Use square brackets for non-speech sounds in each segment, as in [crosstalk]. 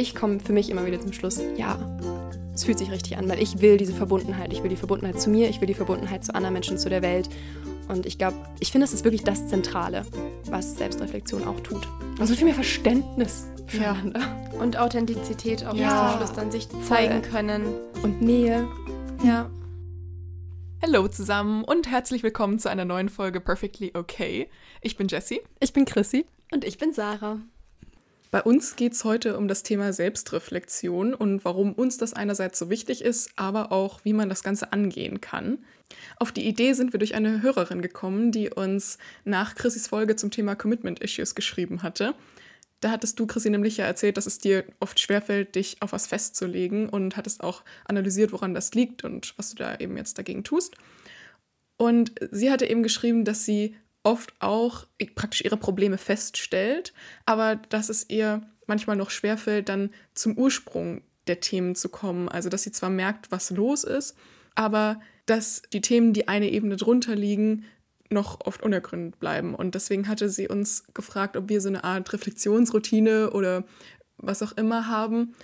ich komme für mich immer wieder zum Schluss, ja, es fühlt sich richtig an, weil ich will diese Verbundenheit. Ich will die Verbundenheit zu mir, ich will die Verbundenheit zu anderen Menschen, zu der Welt. Und ich glaube, ich finde, es ist wirklich das Zentrale, was Selbstreflexion auch tut. Und so viel mehr Verständnis füreinander. Ja. Und Authentizität auch ja. zum Schluss dann sich zeigen können. Und Nähe. Ja. Hallo zusammen und herzlich willkommen zu einer neuen Folge Perfectly Okay. Ich bin Jessie. Ich bin Chrissy. Und ich bin Sarah. Bei uns geht es heute um das Thema Selbstreflexion und warum uns das einerseits so wichtig ist, aber auch, wie man das Ganze angehen kann. Auf die Idee sind wir durch eine Hörerin gekommen, die uns nach Chrissys Folge zum Thema Commitment Issues geschrieben hatte. Da hattest du, Chrissy, nämlich ja erzählt, dass es dir oft schwerfällt, dich auf was festzulegen und hattest auch analysiert, woran das liegt und was du da eben jetzt dagegen tust. Und sie hatte eben geschrieben, dass sie oft auch praktisch ihre Probleme feststellt, aber dass es ihr manchmal noch schwerfällt, dann zum Ursprung der Themen zu kommen. Also dass sie zwar merkt, was los ist, aber dass die Themen, die eine Ebene drunter liegen, noch oft unergründet bleiben. Und deswegen hatte sie uns gefragt, ob wir so eine Art Reflexionsroutine oder was auch immer haben,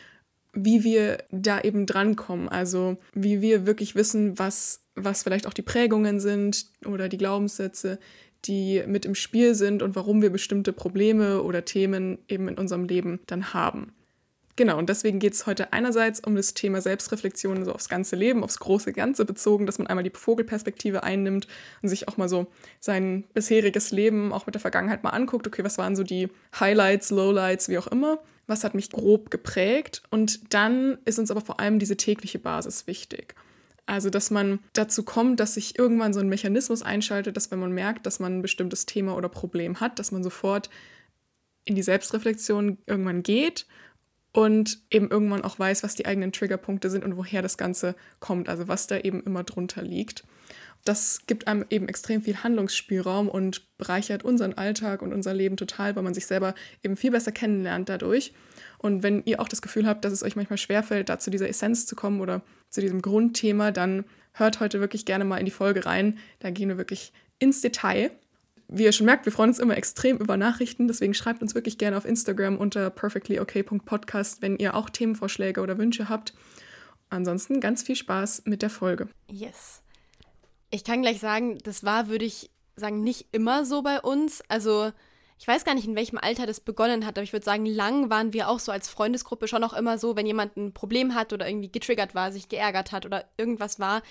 wie wir da eben drankommen. Also wie wir wirklich wissen, was, was vielleicht auch die Prägungen sind oder die Glaubenssätze, die mit im Spiel sind und warum wir bestimmte Probleme oder Themen eben in unserem Leben dann haben. Genau, und deswegen geht es heute einerseits um das Thema Selbstreflexion, so aufs ganze Leben, aufs große Ganze bezogen, dass man einmal die Vogelperspektive einnimmt und sich auch mal so sein bisheriges Leben auch mit der Vergangenheit mal anguckt. Okay, was waren so die Highlights, Lowlights, wie auch immer? Was hat mich grob geprägt? Und dann ist uns aber vor allem diese tägliche Basis wichtig. Also, dass man dazu kommt, dass sich irgendwann so ein Mechanismus einschaltet, dass wenn man merkt, dass man ein bestimmtes Thema oder Problem hat, dass man sofort in die Selbstreflexion irgendwann geht und eben irgendwann auch weiß, was die eigenen Triggerpunkte sind und woher das Ganze kommt, also was da eben immer drunter liegt. Das gibt einem eben extrem viel Handlungsspielraum und bereichert unseren Alltag und unser Leben total, weil man sich selber eben viel besser kennenlernt dadurch. Und wenn ihr auch das Gefühl habt, dass es euch manchmal schwerfällt, da zu dieser Essenz zu kommen oder zu diesem Grundthema, dann hört heute wirklich gerne mal in die Folge rein. Da gehen wir wirklich ins Detail. Wie ihr schon merkt, wir freuen uns immer extrem über Nachrichten, deswegen schreibt uns wirklich gerne auf Instagram unter perfectlyok.podcast, wenn ihr auch Themenvorschläge oder Wünsche habt. Ansonsten ganz viel Spaß mit der Folge. Yes. Ich kann gleich sagen, das war, würde ich sagen, nicht immer so bei uns. Also ich weiß gar nicht, in welchem Alter das begonnen hat, aber ich würde sagen, lang waren wir auch so als Freundesgruppe schon auch immer so, wenn jemand ein Problem hat oder irgendwie getriggert war, sich geärgert hat oder irgendwas war,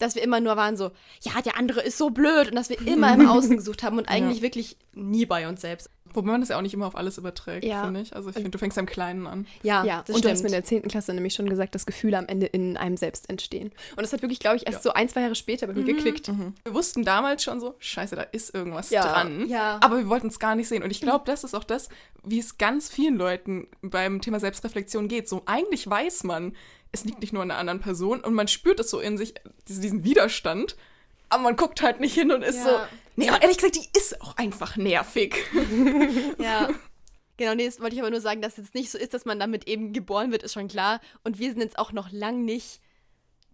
dass wir immer nur waren so, ja, der andere ist so blöd und dass wir immer im [laughs] Außen gesucht haben und eigentlich ja. wirklich nie bei uns selbst. Wobei man das ja auch nicht immer auf alles überträgt, ja. finde ich. Also ich finde, du fängst am Kleinen an. Ja, ja und stimmt. du hast mir in der 10. Klasse nämlich schon gesagt, dass Gefühle am Ende in einem selbst entstehen. Und das hat wirklich, glaube ich, erst ja. so ein, zwei Jahre später bei mir mhm. geklickt. Mhm. Wir wussten damals schon so, scheiße, da ist irgendwas ja. dran. Ja. Aber wir wollten es gar nicht sehen. Und ich glaube, das ist auch das, wie es ganz vielen Leuten beim Thema Selbstreflexion geht. So eigentlich weiß man, es liegt nicht nur an einer anderen Person und man spürt es so in sich, diesen Widerstand aber man guckt halt nicht hin und ist ja. so. Nee, aber ehrlich gesagt, die ist auch einfach nervig. [laughs] ja. Genau, nee, das wollte ich aber nur sagen, dass es jetzt nicht so ist, dass man damit eben geboren wird, ist schon klar. Und wir sind jetzt auch noch lang nicht.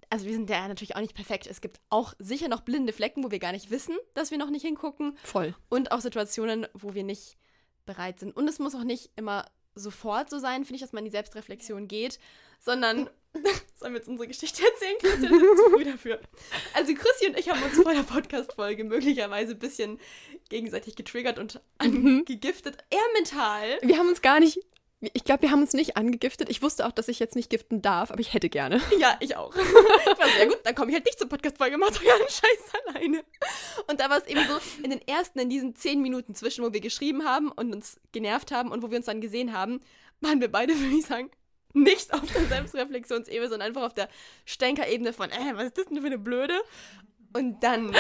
Also wir sind ja natürlich auch nicht perfekt. Es gibt auch sicher noch blinde Flecken, wo wir gar nicht wissen, dass wir noch nicht hingucken. Voll. Und auch Situationen, wo wir nicht bereit sind. Und es muss auch nicht immer sofort so sein, finde ich, dass man in die Selbstreflexion geht, sondern [laughs] Sollen wir jetzt unsere Geschichte erzählen? Christian ist zu früh dafür. Also Christi und ich haben uns vor der Podcast-Folge möglicherweise ein bisschen gegenseitig getriggert und mhm. angegiftet. Eher mental. Wir haben uns gar nicht ich glaube, wir haben uns nicht angegiftet. Ich wusste auch, dass ich jetzt nicht giften darf, aber ich hätte gerne. [laughs] Ja, ich auch. Ich war sehr gut, dann komme ich halt nicht zur Podcast-Folge, macht euren Scheiß alleine. Und da war es eben so, in den ersten, in diesen zehn Minuten zwischen, wo wir geschrieben haben und uns genervt haben und wo wir uns dann gesehen haben, waren wir beide, [laughs] würde ich sagen, nicht auf der Selbstreflexionsebene, sondern einfach auf der Stänkerebene von, äh, was ist das denn für eine Blöde? Und dann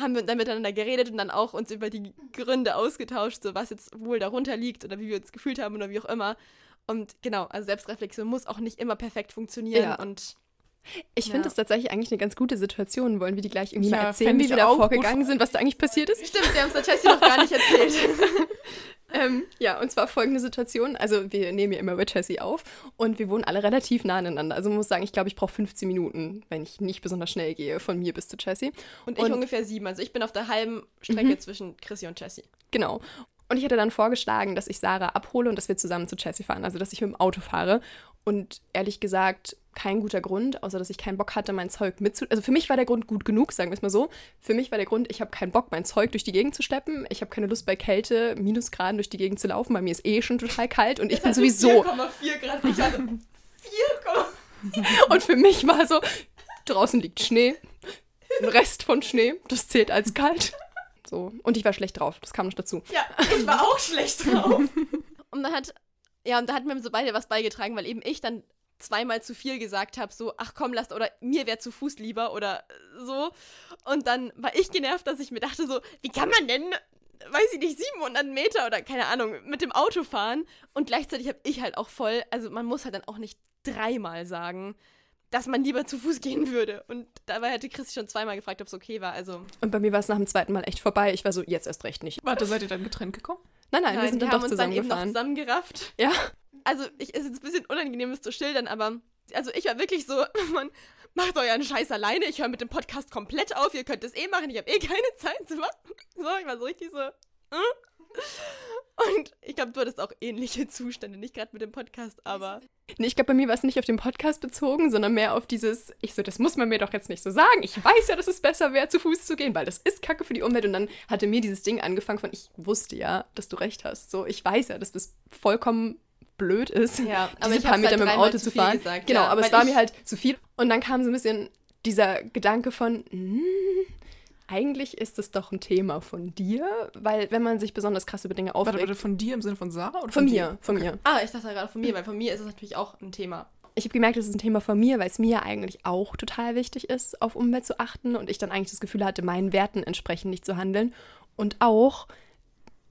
haben wir dann miteinander geredet und dann auch uns über die Gründe ausgetauscht, so was jetzt wohl darunter liegt oder wie wir uns gefühlt haben oder wie auch immer. Und genau, also Selbstreflexion muss auch nicht immer perfekt funktionieren ja. und ich finde das tatsächlich eigentlich eine ganz gute Situation. Wollen wir die gleich irgendwie ja, mal erzählen, wie wir da vorgegangen sind, was da eigentlich passiert ist? Stimmt, wir haben es Jessie noch gar nicht erzählt. [laughs] ähm, ja, und zwar folgende Situation. Also wir nehmen ja immer bei Jessie auf und wir wohnen alle relativ nah aneinander. Also man muss sagen, ich glaube, ich brauche 15 Minuten, wenn ich nicht besonders schnell gehe, von mir bis zu Jessie. Und ich und, ungefähr sieben. Also ich bin auf der halben Strecke mhm. zwischen Chrissy und Jessie. Genau. Und ich hätte dann vorgeschlagen, dass ich Sarah abhole und dass wir zusammen zu Chelsea fahren. Also, dass ich mit dem Auto fahre. Und ehrlich gesagt, kein guter Grund, außer dass ich keinen Bock hatte, mein Zeug mitzu... Also für mich war der Grund gut genug, sagen wir es mal so. Für mich war der Grund, ich habe keinen Bock, mein Zeug durch die Gegend zu schleppen. Ich habe keine Lust bei Kälte, Minusgraden durch die Gegend zu laufen, weil mir ist eh schon total kalt und ich bin sowieso... 4,4 Grad, ich hatte 4, Und für mich war so, draußen liegt Schnee, ein Rest von Schnee, das zählt als kalt. So. Und ich war schlecht drauf, das kam noch dazu. Ja, ich war auch schlecht drauf. Und dann hat, ja, und da hatten wir so beide was beigetragen, weil eben ich dann zweimal zu viel gesagt habe, so, ach komm, lasst, oder mir wäre zu Fuß lieber oder so. Und dann war ich genervt, dass ich mir dachte, so, wie kann man denn, weiß ich nicht, 700 Meter oder keine Ahnung, mit dem Auto fahren? Und gleichzeitig habe ich halt auch voll, also man muss halt dann auch nicht dreimal sagen, dass man lieber zu Fuß gehen würde. Und dabei hätte Christi schon zweimal gefragt, ob es okay war. Also Und bei mir war es nach dem zweiten Mal echt vorbei. Ich war so, jetzt erst recht nicht. Warte, seid ihr dann getrennt gekommen? Nein, nein, wir nein, sind wir dann doch uns dann noch zusammengefahren. zusammengerafft. Ja. Also, ich, es ist ein bisschen unangenehm, es zu schildern, aber also ich war wirklich so, [laughs] man macht euren Scheiß alleine, ich höre mit dem Podcast komplett auf, ihr könnt es eh machen, ich habe eh keine Zeit zu machen. So, ich war so richtig so. Und ich glaube, du hattest auch ähnliche Zustände, nicht gerade mit dem Podcast, aber. Nee, ich glaube, bei mir war es nicht auf den Podcast bezogen, sondern mehr auf dieses, ich so, das muss man mir doch jetzt nicht so sagen. Ich weiß ja, dass es besser wäre, zu Fuß zu gehen, weil das ist Kacke für die Umwelt. Und dann hatte mir dieses Ding angefangen von, ich wusste ja, dass du recht hast. So, ich weiß ja, dass das vollkommen blöd ist, Ja, diese ich paar hab's Meter halt mit dem Auto zu fahren. gesagt, genau, ja, aber es war mir halt zu viel. Und dann kam so ein bisschen dieser Gedanke von, hm, eigentlich ist es doch ein Thema von dir, weil wenn man sich besonders krass über Dinge Warte, aufregt, warte, von dir im Sinne von Sarah? Oder von dir? mir, von mir. Ah, ich dachte gerade von mir, weil von mir ist es natürlich auch ein Thema. ich habe gemerkt, es ist ein Thema von mir, weil es mir eigentlich auch total wichtig ist, auf Umwelt zu achten und ich dann eigentlich das Gefühl hatte, meinen Werten entsprechend nicht zu handeln. Und auch,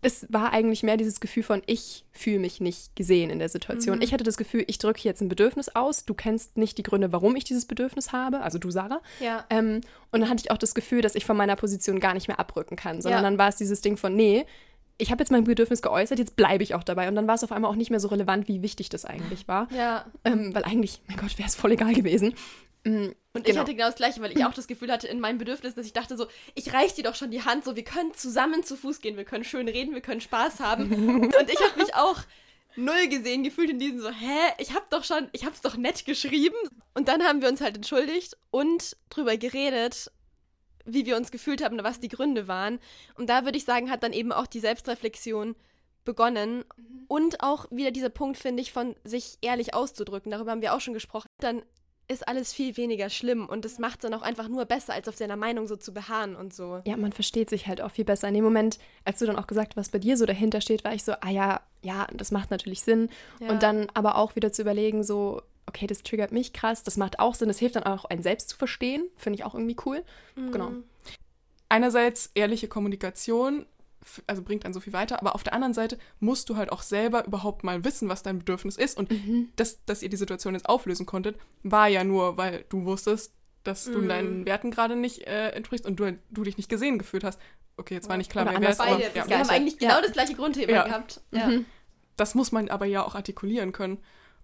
es war eigentlich mehr dieses Gefühl von, ich fühle mich nicht gesehen in der Situation. Ich hatte das Gefühl, ich drücke jetzt ein Bedürfnis aus, du kennst nicht die Gründe, warum ich dieses Bedürfnis habe, also du, Sarah. Ja. Ähm, und dann hatte ich auch das Gefühl, dass ich von meiner Position gar nicht mehr abrücken kann, sondern Ja. dann war es dieses Ding von, nee, ich habe jetzt mein Bedürfnis geäußert, jetzt bleibe ich auch dabei. Und dann war es auf einmal auch nicht mehr so relevant, wie wichtig das eigentlich war. Ja. Ähm, weil eigentlich, mein Gott, wäre es voll egal gewesen. Und ich Genau. hatte genau das gleiche, weil ich auch das Gefühl hatte in meinem Bedürfnis, dass ich dachte so, ich reiche dir doch schon die Hand, so wir können zusammen zu Fuß gehen, wir können schön reden, wir können Spaß haben. [laughs] Und ich habe mich auch null gesehen gefühlt in diesem so, hä, ich habe doch schon, ich habe es doch nett geschrieben. Und dann haben wir uns halt entschuldigt und drüber geredet, wie wir uns gefühlt haben und was die Gründe waren. Und da würde ich sagen, hat dann eben auch die Selbstreflexion begonnen und auch wieder dieser Punkt, finde ich, von sich ehrlich auszudrücken. Darüber haben wir auch schon gesprochen. Dann ist alles viel weniger schlimm und das macht es dann auch einfach nur besser, als auf seiner Meinung so zu beharren und so. Ja, man versteht sich halt auch viel besser. In dem Moment, als du dann auch gesagt hast, was bei dir so dahinter steht, war ich so, ah ja, ja, das macht natürlich Sinn. Ja. Und dann aber auch wieder zu überlegen, so, okay, das triggert mich krass, das macht auch Sinn, das hilft dann auch, einen selbst zu verstehen. Finde ich auch irgendwie cool. Genau. Mhm. einerseits ehrliche Kommunikation, also bringt dann so viel weiter, aber auf der anderen Seite musst du halt auch selber überhaupt mal wissen, was dein Bedürfnis ist. Und dass, dass ihr die Situation jetzt auflösen konntet, war ja nur, weil du wusstest, dass du Mhm. deinen Werten gerade nicht äh, entsprichst und du, du dich nicht gesehen gefühlt hast. Okay, jetzt war nicht klar, Oder wer aber Beide. ja. wir haben eigentlich genau Ja. das gleiche Grundthema Ja. gehabt. Ja. Mhm. das muss man aber ja auch artikulieren können.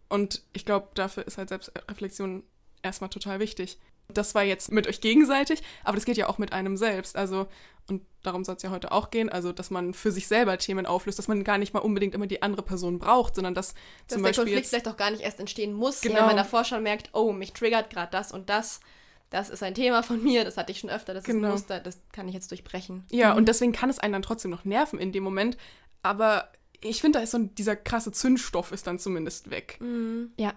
Und ich glaube, dafür ist halt Selbstreflexion erstmal total wichtig. Das war jetzt mit euch gegenseitig, aber das geht ja auch mit einem selbst. Also, und darum soll es ja heute auch gehen, also, dass man für sich selber Themen auflöst, dass man gar nicht mal unbedingt immer die andere Person braucht, sondern dass Dass zum der Beispiel Konflikt jetzt, vielleicht auch gar nicht erst entstehen muss, Genau. wenn man davor schon merkt, oh, mich triggert gerade das und das. Das ist ein Thema von mir, das hatte ich schon öfter, das ist Genau. ein Muster, das kann ich jetzt durchbrechen. Ja, und deswegen kann es einen dann trotzdem noch nerven in dem Moment. Aber ich finde, da ist so ein, dieser krasse Zündstoff ist dann zumindest weg. Ja.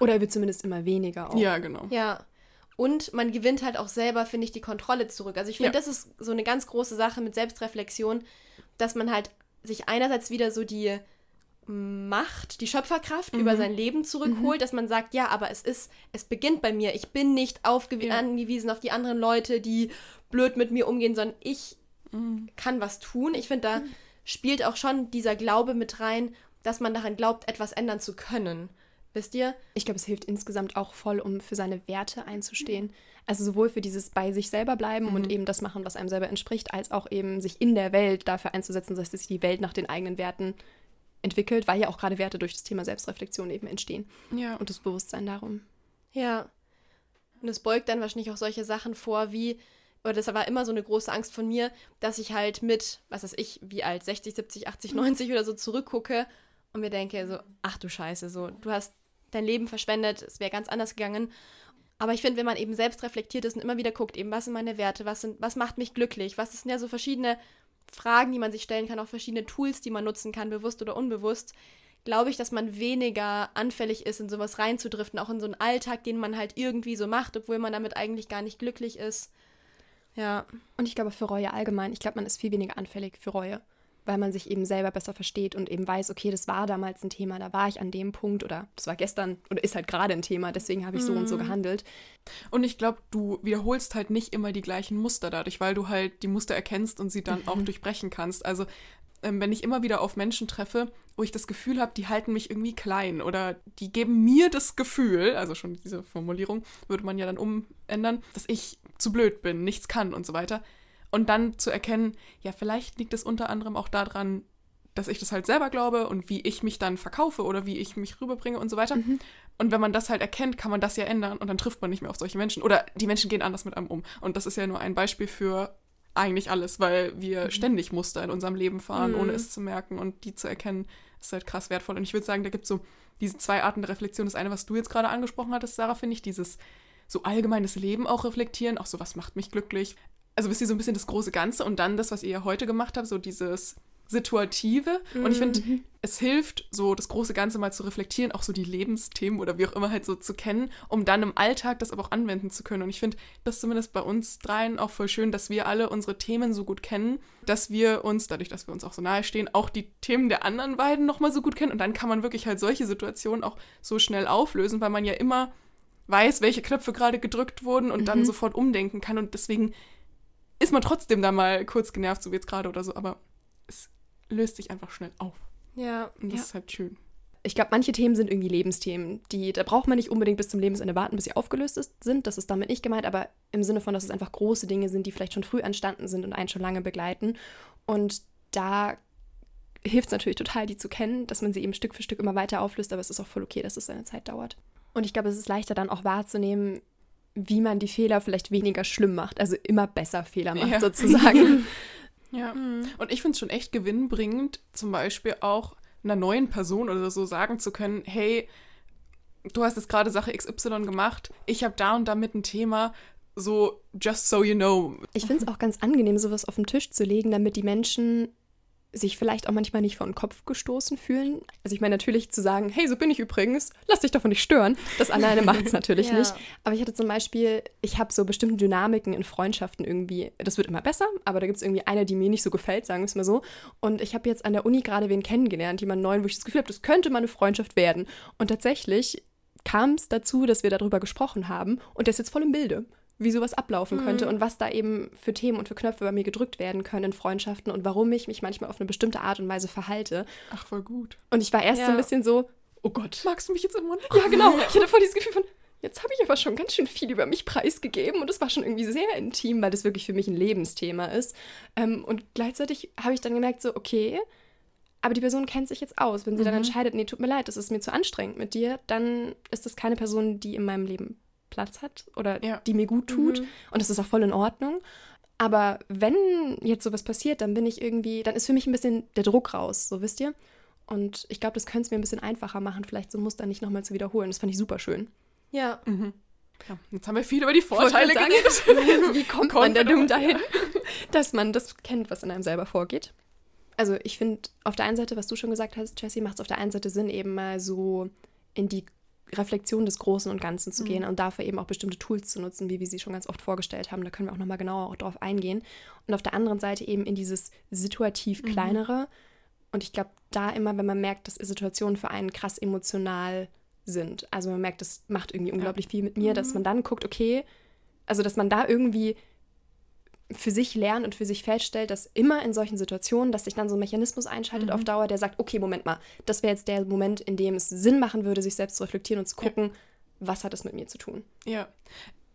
Oder er wird zumindest immer weniger auch. Ja, genau. Ja. Und man gewinnt halt auch selber, finde ich, die Kontrolle zurück. Also ich finde, Ja. das ist so eine ganz große Sache mit Selbstreflexion, dass man halt sich einerseits wieder so die Macht, die Schöpferkraft Mhm. über sein Leben zurückholt, dass man sagt, ja, aber es ist, es beginnt bei mir. Ich bin nicht Ja. angewiesen auf die anderen Leute, die blöd mit mir umgehen, sondern ich Mhm. kann was tun. Ich finde, da spielt auch schon dieser Glaube mit rein, dass man daran glaubt, etwas ändern zu können. Wisst ihr? Ich glaube, es hilft insgesamt auch voll, um für seine Werte einzustehen. Also sowohl für dieses bei sich selber bleiben Mhm. und eben das machen, was einem selber entspricht, als auch eben sich in der Welt dafür einzusetzen, dass sich die Welt nach den eigenen Werten entwickelt, weil ja auch gerade Werte durch das Thema Selbstreflexion eben entstehen. Ja. Und das Bewusstsein darum. Ja. Und es beugt dann wahrscheinlich auch solche Sachen vor, wie oder das war immer so eine große Angst von mir, dass ich halt mit, was weiß ich, wie alt, 60, 70, 80, 90 oder so zurückgucke und mir denke so, ach du Scheiße, so, du hast dein Leben verschwendet, es wäre ganz anders gegangen. Aber ich finde, wenn man eben selbst reflektiert ist und immer wieder guckt, eben, was sind meine Werte, was, sind, was macht mich glücklich, was sind ja so verschiedene Fragen, die man sich stellen kann, auch verschiedene Tools, die man nutzen kann, bewusst oder unbewusst, glaube ich, dass man weniger anfällig ist, in sowas reinzudriften, auch in so einen Alltag, den man halt irgendwie so macht, obwohl man damit eigentlich gar nicht glücklich ist. Ja. Und ich glaube für Reue allgemein, ich glaube, man ist viel weniger anfällig für Reue, weil man sich eben selber besser versteht und eben weiß, okay, das war damals ein Thema, da war ich an dem Punkt oder das war gestern oder ist halt gerade ein Thema, deswegen habe ich so und so Mhm. gehandelt. Und ich glaube, du wiederholst halt nicht immer die gleichen Muster dadurch, weil du halt die Muster erkennst und sie dann auch durchbrechen kannst. Also ähm, wenn ich immer wieder auf Menschen treffe, wo ich das Gefühl habe, die halten mich irgendwie klein oder die geben mir das Gefühl, also schon diese Formulierung würde man ja dann umändern, dass ich zu blöd bin, nichts kann und so weiter. Und dann zu erkennen, ja, vielleicht liegt es unter anderem auch daran, dass ich das halt selber glaube und wie ich mich dann verkaufe oder wie ich mich rüberbringe und so weiter. Und wenn man das halt erkennt, kann man das ja ändern und dann trifft man nicht mehr auf solche Menschen. Oder die Menschen gehen anders mit einem um. Und das ist ja nur ein Beispiel für eigentlich alles, weil wir ständig Muster in unserem Leben fahren, Mhm. ohne es zu merken und die zu erkennen, ist halt krass wertvoll. Und ich würde sagen, da gibt es so diese zwei Arten der Reflexion. Das eine, was du jetzt gerade angesprochen hattest, Sarah, finde ich, dieses so allgemeines Leben auch reflektieren, auch so, was macht mich glücklich. Also wisst ihr, so ein bisschen das große Ganze und dann das, was ihr ja heute gemacht habt, so dieses Situative. Und ich finde, es hilft, so das große Ganze mal zu reflektieren, auch so die Lebensthemen oder wie auch immer halt so zu kennen, um dann im Alltag das aber auch anwenden zu können. Und ich finde das zumindest bei uns dreien auch voll schön, dass wir alle unsere Themen so gut kennen, dass wir uns, dadurch, dass wir uns auch so nahe stehen, auch die Themen der anderen beiden nochmal so gut kennen. Und dann kann man wirklich halt solche Situationen auch so schnell auflösen, weil man ja immer weiß, welche Knöpfe gerade gedrückt wurden und dann sofort umdenken kann. Und deswegen ist man trotzdem da mal kurz genervt, so wie jetzt gerade oder so, aber es löst sich einfach schnell auf. Ja. Und das Ja. ist halt schön. Ich glaube, manche Themen sind irgendwie Lebensthemen. Die, da braucht man nicht unbedingt bis zum Lebensende warten, bis sie aufgelöst ist, sind. Das ist damit nicht gemeint, aber im Sinne von, dass es einfach große Dinge sind, die vielleicht schon früh entstanden sind und einen schon lange begleiten. Und da hilft es natürlich total, die zu kennen, dass man sie eben Stück für Stück immer weiter auflöst, aber es ist auch voll okay, dass es seine Zeit dauert. Und ich glaube, es ist leichter dann auch wahrzunehmen, wie man die Fehler vielleicht weniger schlimm macht, also immer besser Fehler macht Ja. sozusagen. [laughs] Ja. Und ich finde es schon echt gewinnbringend, zum Beispiel auch einer neuen Person oder so sagen zu können, hey, du hast jetzt gerade Sache XY gemacht, ich habe da und damit ein Thema, so just so you know. Ich finde es auch ganz angenehm, sowas auf den Tisch zu legen, damit die Menschen sich vielleicht auch manchmal nicht vor den Kopf gestoßen fühlen. Also ich meine natürlich zu sagen, hey, so bin ich übrigens, lass dich davon nicht stören. Das alleine [laughs] macht es natürlich Ja. nicht. Aber ich hatte zum Beispiel, ich habe so bestimmte Dynamiken in Freundschaften irgendwie, das wird immer besser, aber da gibt es irgendwie eine, die mir nicht so gefällt, sagen wir es mal so. Und ich habe jetzt an der Uni gerade wen kennengelernt, jemanden neuen, wo ich das Gefühl habe, das könnte mal eine Freundschaft werden. Und tatsächlich kam es dazu, dass wir darüber gesprochen haben und der ist jetzt voll im Bilde, wie sowas ablaufen könnte und was da eben für Themen und für Knöpfe bei mir gedrückt werden können in Freundschaften und warum ich mich manchmal auf eine bestimmte Art und Weise verhalte. Ach, voll gut. Und ich war erst so Ja. ein bisschen so, oh Gott. Magst du mich jetzt immer noch? Ja, genau. [laughs] Ich hatte voll dieses Gefühl von, jetzt habe ich aber schon ganz schön viel über mich preisgegeben und das war schon irgendwie sehr intim, weil das wirklich für mich ein Lebensthema ist. Ähm, und gleichzeitig habe ich dann gemerkt, so, okay, aber die Person kennt sich jetzt aus. Wenn sie dann entscheidet, nee, tut mir leid, das ist mir zu anstrengend mit dir, dann ist das keine Person, die in meinem Leben Platz hat oder Ja. die mir gut tut. Und das ist auch voll in Ordnung. Aber wenn jetzt sowas passiert, dann bin ich irgendwie, dann ist für mich ein bisschen der Druck raus, so wisst ihr. Und ich glaube, das könnte es mir ein bisschen einfacher machen, vielleicht so ein Muster nicht nochmal zu wiederholen. Das fand ich super schön. Ja. Ja, jetzt haben wir viel über die Vorteile geredet. [laughs] Wie kommt Kommt man dumm doch- dahin, [laughs] dass man das kennt, was in einem selber vorgeht? Also ich finde, auf der einen Seite, was du schon gesagt hast, Jessie, macht es auf der einen Seite Sinn, eben mal so in die Reflexion des Großen und Ganzen zu gehen und dafür eben auch bestimmte Tools zu nutzen, wie wir sie schon ganz oft vorgestellt haben. Da können wir auch nochmal genauer auch drauf eingehen. Und auf der anderen Seite eben in dieses situativ kleinere. Und ich glaube, da immer, wenn man merkt, dass Situationen für einen krass emotional sind, also man merkt, das macht irgendwie unglaublich viel mit mir, dass man dann guckt, okay, also dass man da irgendwie für sich lernt und für sich feststellt, dass immer in solchen Situationen, dass sich dann so ein Mechanismus einschaltet auf Dauer, der sagt, okay, Moment mal, das wäre jetzt der Moment, in dem es Sinn machen würde, sich selbst zu reflektieren und zu gucken, was hat das mit mir zu tun. Ja.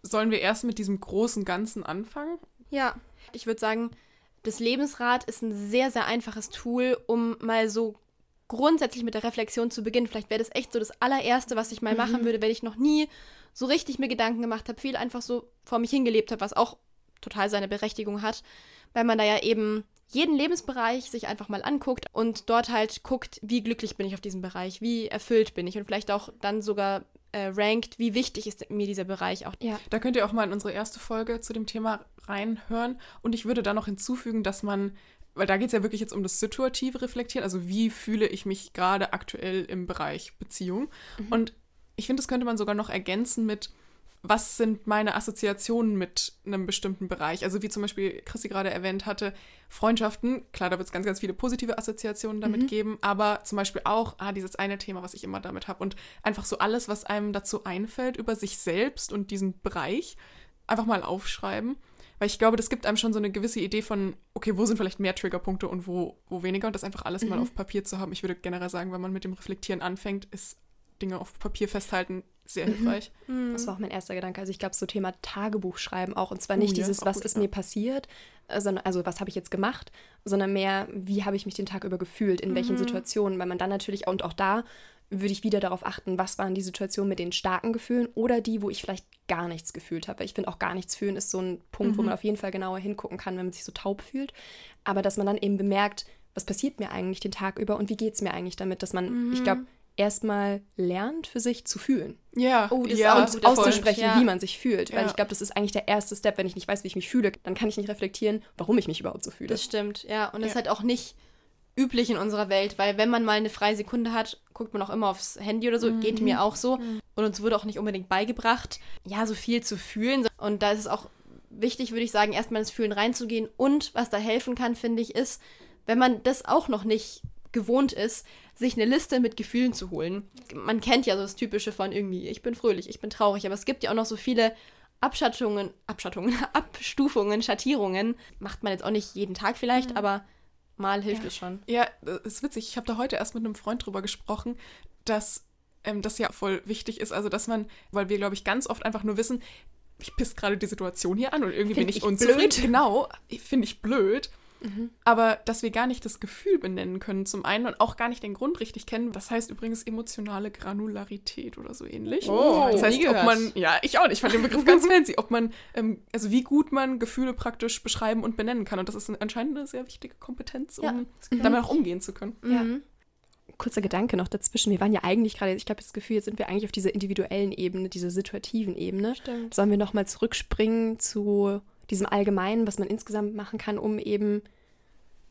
Sollen wir erst mit diesem großen Ganzen anfangen? Ja. Ich würde sagen, das Lebensrad ist ein sehr, sehr einfaches Tool, um mal so grundsätzlich mit der Reflexion zu beginnen. Vielleicht wäre das echt so das allererste, was ich mal machen würde, wenn ich noch nie so richtig mir Gedanken gemacht habe, viel einfach so vor mich hingelebt habe, was auch total seine Berechtigung hat, weil man da ja eben jeden Lebensbereich sich einfach mal anguckt und dort halt guckt, wie glücklich bin ich auf diesem Bereich, wie erfüllt bin ich und vielleicht auch dann sogar äh, rankt, wie wichtig ist mir dieser Bereich auch. Ja. Da könnt ihr auch mal in unsere erste Folge zu dem Thema reinhören und ich würde da noch hinzufügen, dass man weil da geht es ja wirklich jetzt um das situative Reflektieren, also wie fühle ich mich gerade aktuell im Bereich Beziehung. Mhm. Und ich finde, das könnte man sogar noch ergänzen mit, was sind meine Assoziationen mit einem bestimmten Bereich? Also wie zum Beispiel Chrissy gerade erwähnt hatte, Freundschaften, klar, da wird es ganz, ganz viele positive Assoziationen damit mhm. geben, aber zum Beispiel auch, ah, dieses eine Thema, was ich immer damit habe und einfach so alles, was einem dazu einfällt über sich selbst und diesen Bereich, einfach mal aufschreiben. Weil ich glaube, das gibt einem schon so eine gewisse Idee von, okay, wo sind vielleicht mehr Triggerpunkte und wo, wo weniger und das einfach alles mhm. mal auf Papier zu haben. Ich würde generell sagen, wenn man mit dem Reflektieren anfängt, ist Dinge auf Papier festhalten sehr mhm. hilfreich. Mhm. Das war auch mein erster Gedanke. Also ich glaube, so Thema Tagebuch schreiben auch. Und zwar nicht oh, ja, dieses, was gut, ist ja. mir passiert, äh, sondern, also was habe ich jetzt gemacht, sondern mehr, wie habe ich mich den Tag über gefühlt, in mhm. welchen Situationen. Weil man dann natürlich, und auch da würde ich wieder darauf achten, was waren die Situationen mit den starken Gefühlen oder die, wo ich vielleicht gar nichts gefühlt habe. Ich finde auch gar nichts fühlen ist so ein Punkt, wo man auf jeden Fall genauer hingucken kann, wenn man sich so taub fühlt. Aber dass man dann eben bemerkt, was passiert mir eigentlich den Tag über und wie geht es mir eigentlich damit, dass man, ich glaube, erstmal lernt, für sich zu fühlen. Ja, oh, das ja, aus, auszusprechen, ja. wie man sich fühlt. Weil ja. ich glaube, das ist eigentlich der erste Step. Wenn ich nicht weiß, wie ich mich fühle, dann kann ich nicht reflektieren, warum ich mich überhaupt so fühle. Das stimmt, ja. Und das ist halt auch nicht üblich in unserer Welt, weil wenn man mal eine freie Sekunde hat, guckt man auch immer aufs Handy oder so, mhm. geht mir auch so. Mhm. Und uns wurde auch nicht unbedingt beigebracht, ja, so viel zu fühlen. Und da ist es auch wichtig, würde ich sagen, erstmal ins Fühlen reinzugehen. Und was da helfen kann, finde ich, ist, wenn man das auch noch nicht gewohnt ist, sich eine Liste mit Gefühlen zu holen. Man kennt ja so das Typische von irgendwie, ich bin fröhlich, ich bin traurig, aber es gibt ja auch noch so viele Abschattungen, Abschattungen, [laughs] Abstufungen, Schattierungen. Macht man jetzt auch nicht jeden Tag vielleicht, mhm. aber mal hilft ja. es schon. Ja, ist witzig. Ich habe da heute erst mit einem Freund drüber gesprochen, dass ähm, das ja voll wichtig ist. Also, dass man, weil wir, glaube ich, ganz oft einfach nur wissen, ich pisst gerade die Situation hier an und irgendwie find bin ich, ich unzufrieden. Blöd. Genau, finde ich blöd. Mhm. Aber dass wir gar nicht das Gefühl benennen können, zum einen und auch gar nicht den Grund richtig kennen. Das heißt übrigens emotionale Granularität oder so ähnlich. Oh, das heißt, ob man, ja, ich auch nicht, ich fand den Begriff ganz fancy, ob man, ähm, also wie gut man Gefühle praktisch beschreiben und benennen kann. Und das ist anscheinend eine sehr wichtige Kompetenz, um ja. damit auch umgehen zu können. Ja. Mhm. Kurzer Gedanke noch dazwischen. Wir waren ja eigentlich gerade, ich glaube, das Gefühl, jetzt sind wir eigentlich auf dieser individuellen Ebene, dieser situativen Ebene. Stimmt. Sollen wir nochmal zurückspringen zu diesem Allgemeinen, was man insgesamt machen kann, um eben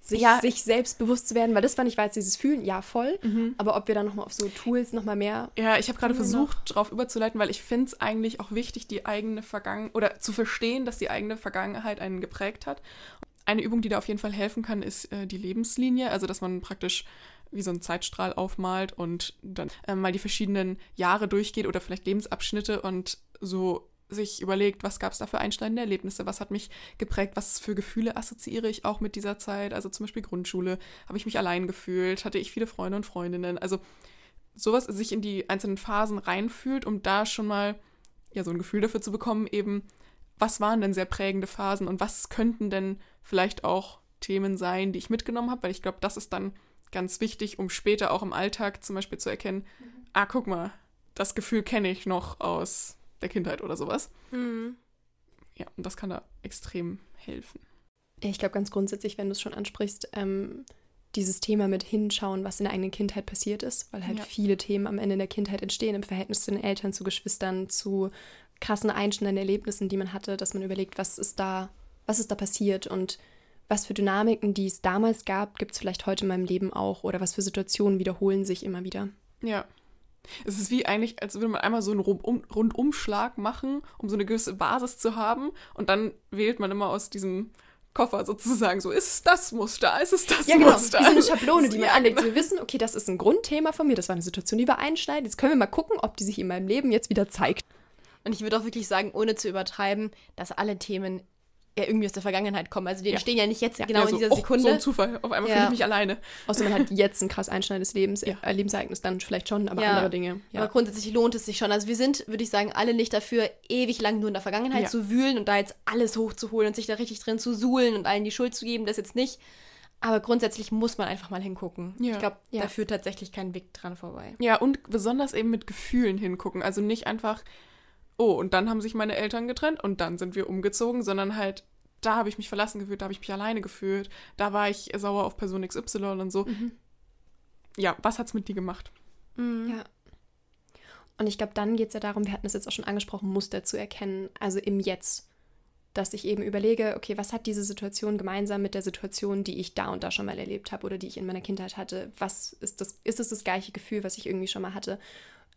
sich, ja. sich selbst bewusst zu werden, weil das fand ich, war jetzt dieses Fühlen, ja, voll, mhm. aber ob wir dann nochmal auf so Tools nochmal mehr. Ja, ich habe gerade versucht, darauf überzuleiten, weil ich finde es eigentlich auch wichtig, die eigene Vergangenheit oder zu verstehen, dass die eigene Vergangenheit einen geprägt hat. Eine Übung, die da auf jeden Fall helfen kann, ist äh, die Lebenslinie, also dass man praktisch wie so einen Zeitstrahl aufmalt und dann äh, mal die verschiedenen Jahre durchgeht oder vielleicht Lebensabschnitte und so sich überlegt, was gab es da für einschneidende Erlebnisse, was hat mich geprägt, was für Gefühle assoziiere ich auch mit dieser Zeit. Also zum Beispiel Grundschule, habe ich mich allein gefühlt, hatte ich viele Freunde und Freundinnen. Also sowas sich in die einzelnen Phasen reinfühlt, um da schon mal ja so ein Gefühl dafür zu bekommen, eben, was waren denn sehr prägende Phasen und was könnten denn vielleicht auch Themen sein, die ich mitgenommen habe, weil ich glaube, das ist dann ganz wichtig, um später auch im Alltag zum Beispiel zu erkennen, mhm. ah, guck mal, das Gefühl kenne ich noch aus der Kindheit oder sowas. Mhm. Ja, und das kann da extrem helfen. Ich glaube ganz grundsätzlich, wenn du es schon ansprichst, ähm, dieses Thema mit hinschauen, was in der eigenen Kindheit passiert ist, weil halt ja. viele Themen am Ende der Kindheit entstehen, im Verhältnis zu den Eltern, zu Geschwistern, zu krassen einschneidenden Erlebnissen, die man hatte, dass man überlegt, was ist da, was ist da passiert und was für Dynamiken, die es damals gab, gibt es vielleicht heute in meinem Leben auch oder was für Situationen wiederholen sich immer wieder. Ja, es ist wie eigentlich, als würde man einmal so einen Rundumschlag machen, um so eine gewisse Basis zu haben. Und dann wählt man immer aus diesem Koffer sozusagen so, ist es das Muster, ist es das ja, genau. Muster? Eine Schablone, die [laughs] man ja, anlegt. Genau. Wir wissen, okay, das ist ein Grundthema von mir, das war eine Situation, die wir einschneiden. Jetzt können wir mal gucken, ob die sich in meinem Leben jetzt wieder zeigt. Und ich würde auch wirklich sagen, ohne zu übertreiben, dass alle Themen ja irgendwie aus der Vergangenheit kommen. Also die ja. stehen ja nicht jetzt ja. genau ja, so, in dieser Sekunde. Oh, so ein Zufall. Auf einmal ja. fühle ich mich alleine. Außer man hat jetzt ein krass einschneidendes Lebens äh, Lebensereignis, dann vielleicht schon, aber andere Dinge. Aber grundsätzlich lohnt es sich schon. Also wir sind, würde ich sagen, alle nicht dafür, ewig lang nur in der Vergangenheit zu wühlen und da jetzt alles hochzuholen und sich da richtig drin zu suhlen und allen die Schuld zu geben, das jetzt nicht. Aber grundsätzlich muss man einfach mal hingucken. Ich glaube, da führt tatsächlich kein Weg dran vorbei. Ja, und besonders eben mit Gefühlen hingucken. Also nicht einfach, oh, und dann haben sich meine Eltern getrennt und dann sind wir umgezogen, sondern halt da habe ich mich verlassen gefühlt, da habe ich mich alleine gefühlt, da war ich sauer auf Person XY und so. Mhm. Ja, was hat's mit dir gemacht? Mhm. Ja. Und ich glaube, dann geht es ja darum, wir hatten es jetzt auch schon angesprochen, Muster zu erkennen, also im Jetzt. Dass ich eben überlege, okay, was hat diese Situation gemeinsam mit der Situation, die ich da und da schon mal erlebt habe oder die ich in meiner Kindheit hatte? Was ist das, ist es das gleiche Gefühl, was ich irgendwie schon mal hatte?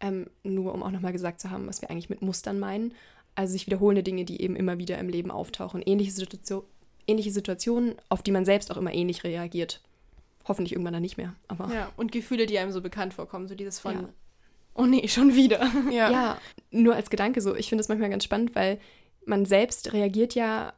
Ähm, nur um auch nochmal gesagt zu haben, was wir eigentlich mit Mustern meinen. Also sich wiederholende Dinge, die eben immer wieder im Leben auftauchen. Ähnliche, Situation, ähnliche Situationen, auf die man selbst auch immer ähnlich reagiert. Hoffentlich irgendwann dann nicht mehr. Aber Ja, und Gefühle, die einem so bekannt vorkommen, so dieses von, Ja. oh nee, schon wieder. [laughs] Ja. Ja, nur als Gedanke so. Ich finde das manchmal ganz spannend, weil man selbst reagiert ja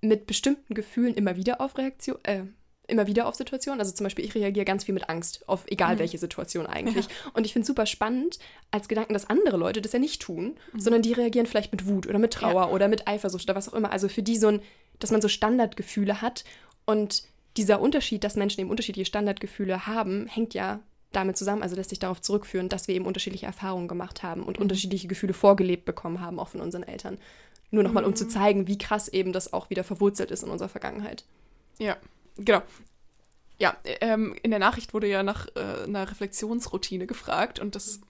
mit bestimmten Gefühlen immer wieder auf Reaktion, äh, immer wieder auf Situationen. Also zum Beispiel, ich reagiere ganz viel mit Angst auf egal welche Situation eigentlich. Und ich finde es super spannend als Gedanken, dass andere Leute das ja nicht tun, sondern die reagieren vielleicht mit Wut oder mit Trauer oder mit Eifersucht oder was auch immer. Also für die so ein, dass man so Standardgefühle hat und dieser Unterschied, dass Menschen eben unterschiedliche Standardgefühle haben, hängt ja damit zusammen, also lässt sich darauf zurückführen, dass wir eben unterschiedliche Erfahrungen gemacht haben und unterschiedliche Gefühle vorgelebt bekommen haben, auch von unseren Eltern. Nur nochmal, um zu zeigen, wie krass eben das auch wieder verwurzelt ist in unserer Vergangenheit. Ja, genau. Ja, ähm, in der Nachricht wurde ja nach äh, einer Reflexionsroutine gefragt und das,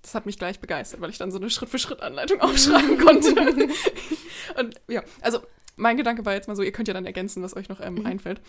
das hat mich gleich begeistert, weil ich dann so eine Schritt-für-Schritt-Anleitung [laughs] aufschreiben konnte. und ja, also mein Gedanke war jetzt mal so, ihr könnt ja dann ergänzen, was euch noch ähm, einfällt.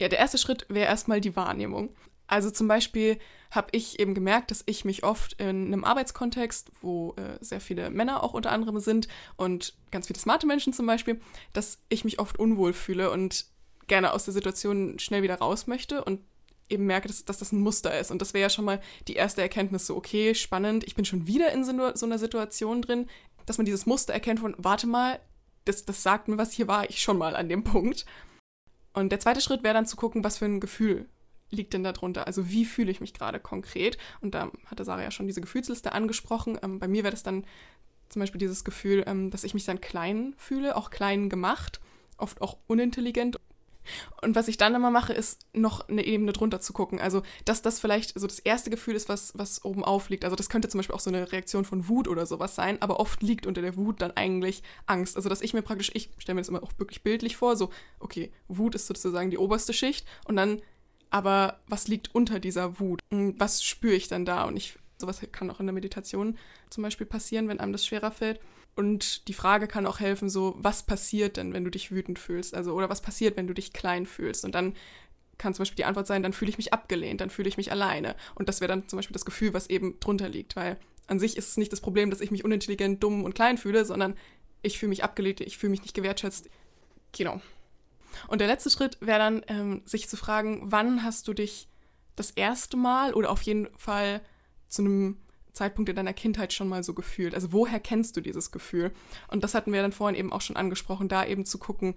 Ja, der erste Schritt wäre erstmal die Wahrnehmung. Also zum Beispiel habe ich eben gemerkt, dass ich mich oft in einem Arbeitskontext, wo äh, sehr viele Männer auch unter anderem sind und ganz viele smarte Menschen zum Beispiel, dass ich mich oft unwohl fühle und gerne aus der Situation schnell wieder raus möchte und eben merke, dass, dass das ein Muster ist. Und das wäre ja schon mal die erste Erkenntnis, so, okay, spannend, ich bin schon wieder in so, einer- so einer Situation drin, dass man dieses Muster erkennt von, warte mal, das, das sagt mir was, hier war ich schon mal an dem Punkt. Und der zweite Schritt wäre dann zu gucken, was für ein Gefühl liegt denn darunter? Also wie fühle ich mich gerade konkret? Und da hatte Sarah ja schon diese Gefühlsliste angesprochen. Ähm, bei mir wäre das dann zum Beispiel dieses Gefühl, ähm, dass ich mich dann klein fühle, auch klein gemacht, oft auch unintelligent. Und was ich dann immer mache, ist noch eine Ebene drunter zu gucken. Also, dass das vielleicht so das erste Gefühl ist, was, was oben aufliegt. Also, das könnte zum Beispiel auch so eine Reaktion von Wut oder sowas sein, aber oft liegt unter der Wut dann eigentlich Angst. Also, dass ich mir praktisch, ich stelle mir das immer auch wirklich bildlich vor, so, okay, Wut ist sozusagen die oberste Schicht und dann, aber was liegt unter dieser Wut? Hm, Was spüre ich dann da? Und ich, sowas kann auch in der Meditation zum Beispiel passieren, wenn einem das schwerer fällt. Und die Frage kann auch helfen, so, was passiert denn, wenn du dich wütend fühlst? Also, oder was passiert, wenn du dich klein fühlst? Und dann kann zum Beispiel die Antwort sein, dann fühle ich mich abgelehnt, dann fühle ich mich alleine. Und das wäre dann zum Beispiel das Gefühl, was eben drunter liegt, weil an sich ist es nicht das Problem, dass ich mich unintelligent, dumm und klein fühle, sondern ich fühle mich abgelehnt, ich fühle mich nicht gewertschätzt. Genau. Und der letzte Schritt wäre dann, ähm, sich zu fragen, wann hast du dich das erste Mal oder auf jeden Fall zu einem Zeitpunkt in deiner Kindheit schon mal so gefühlt? Also woher kennst du dieses Gefühl? Und das hatten wir dann vorhin eben auch schon angesprochen, da eben zu gucken,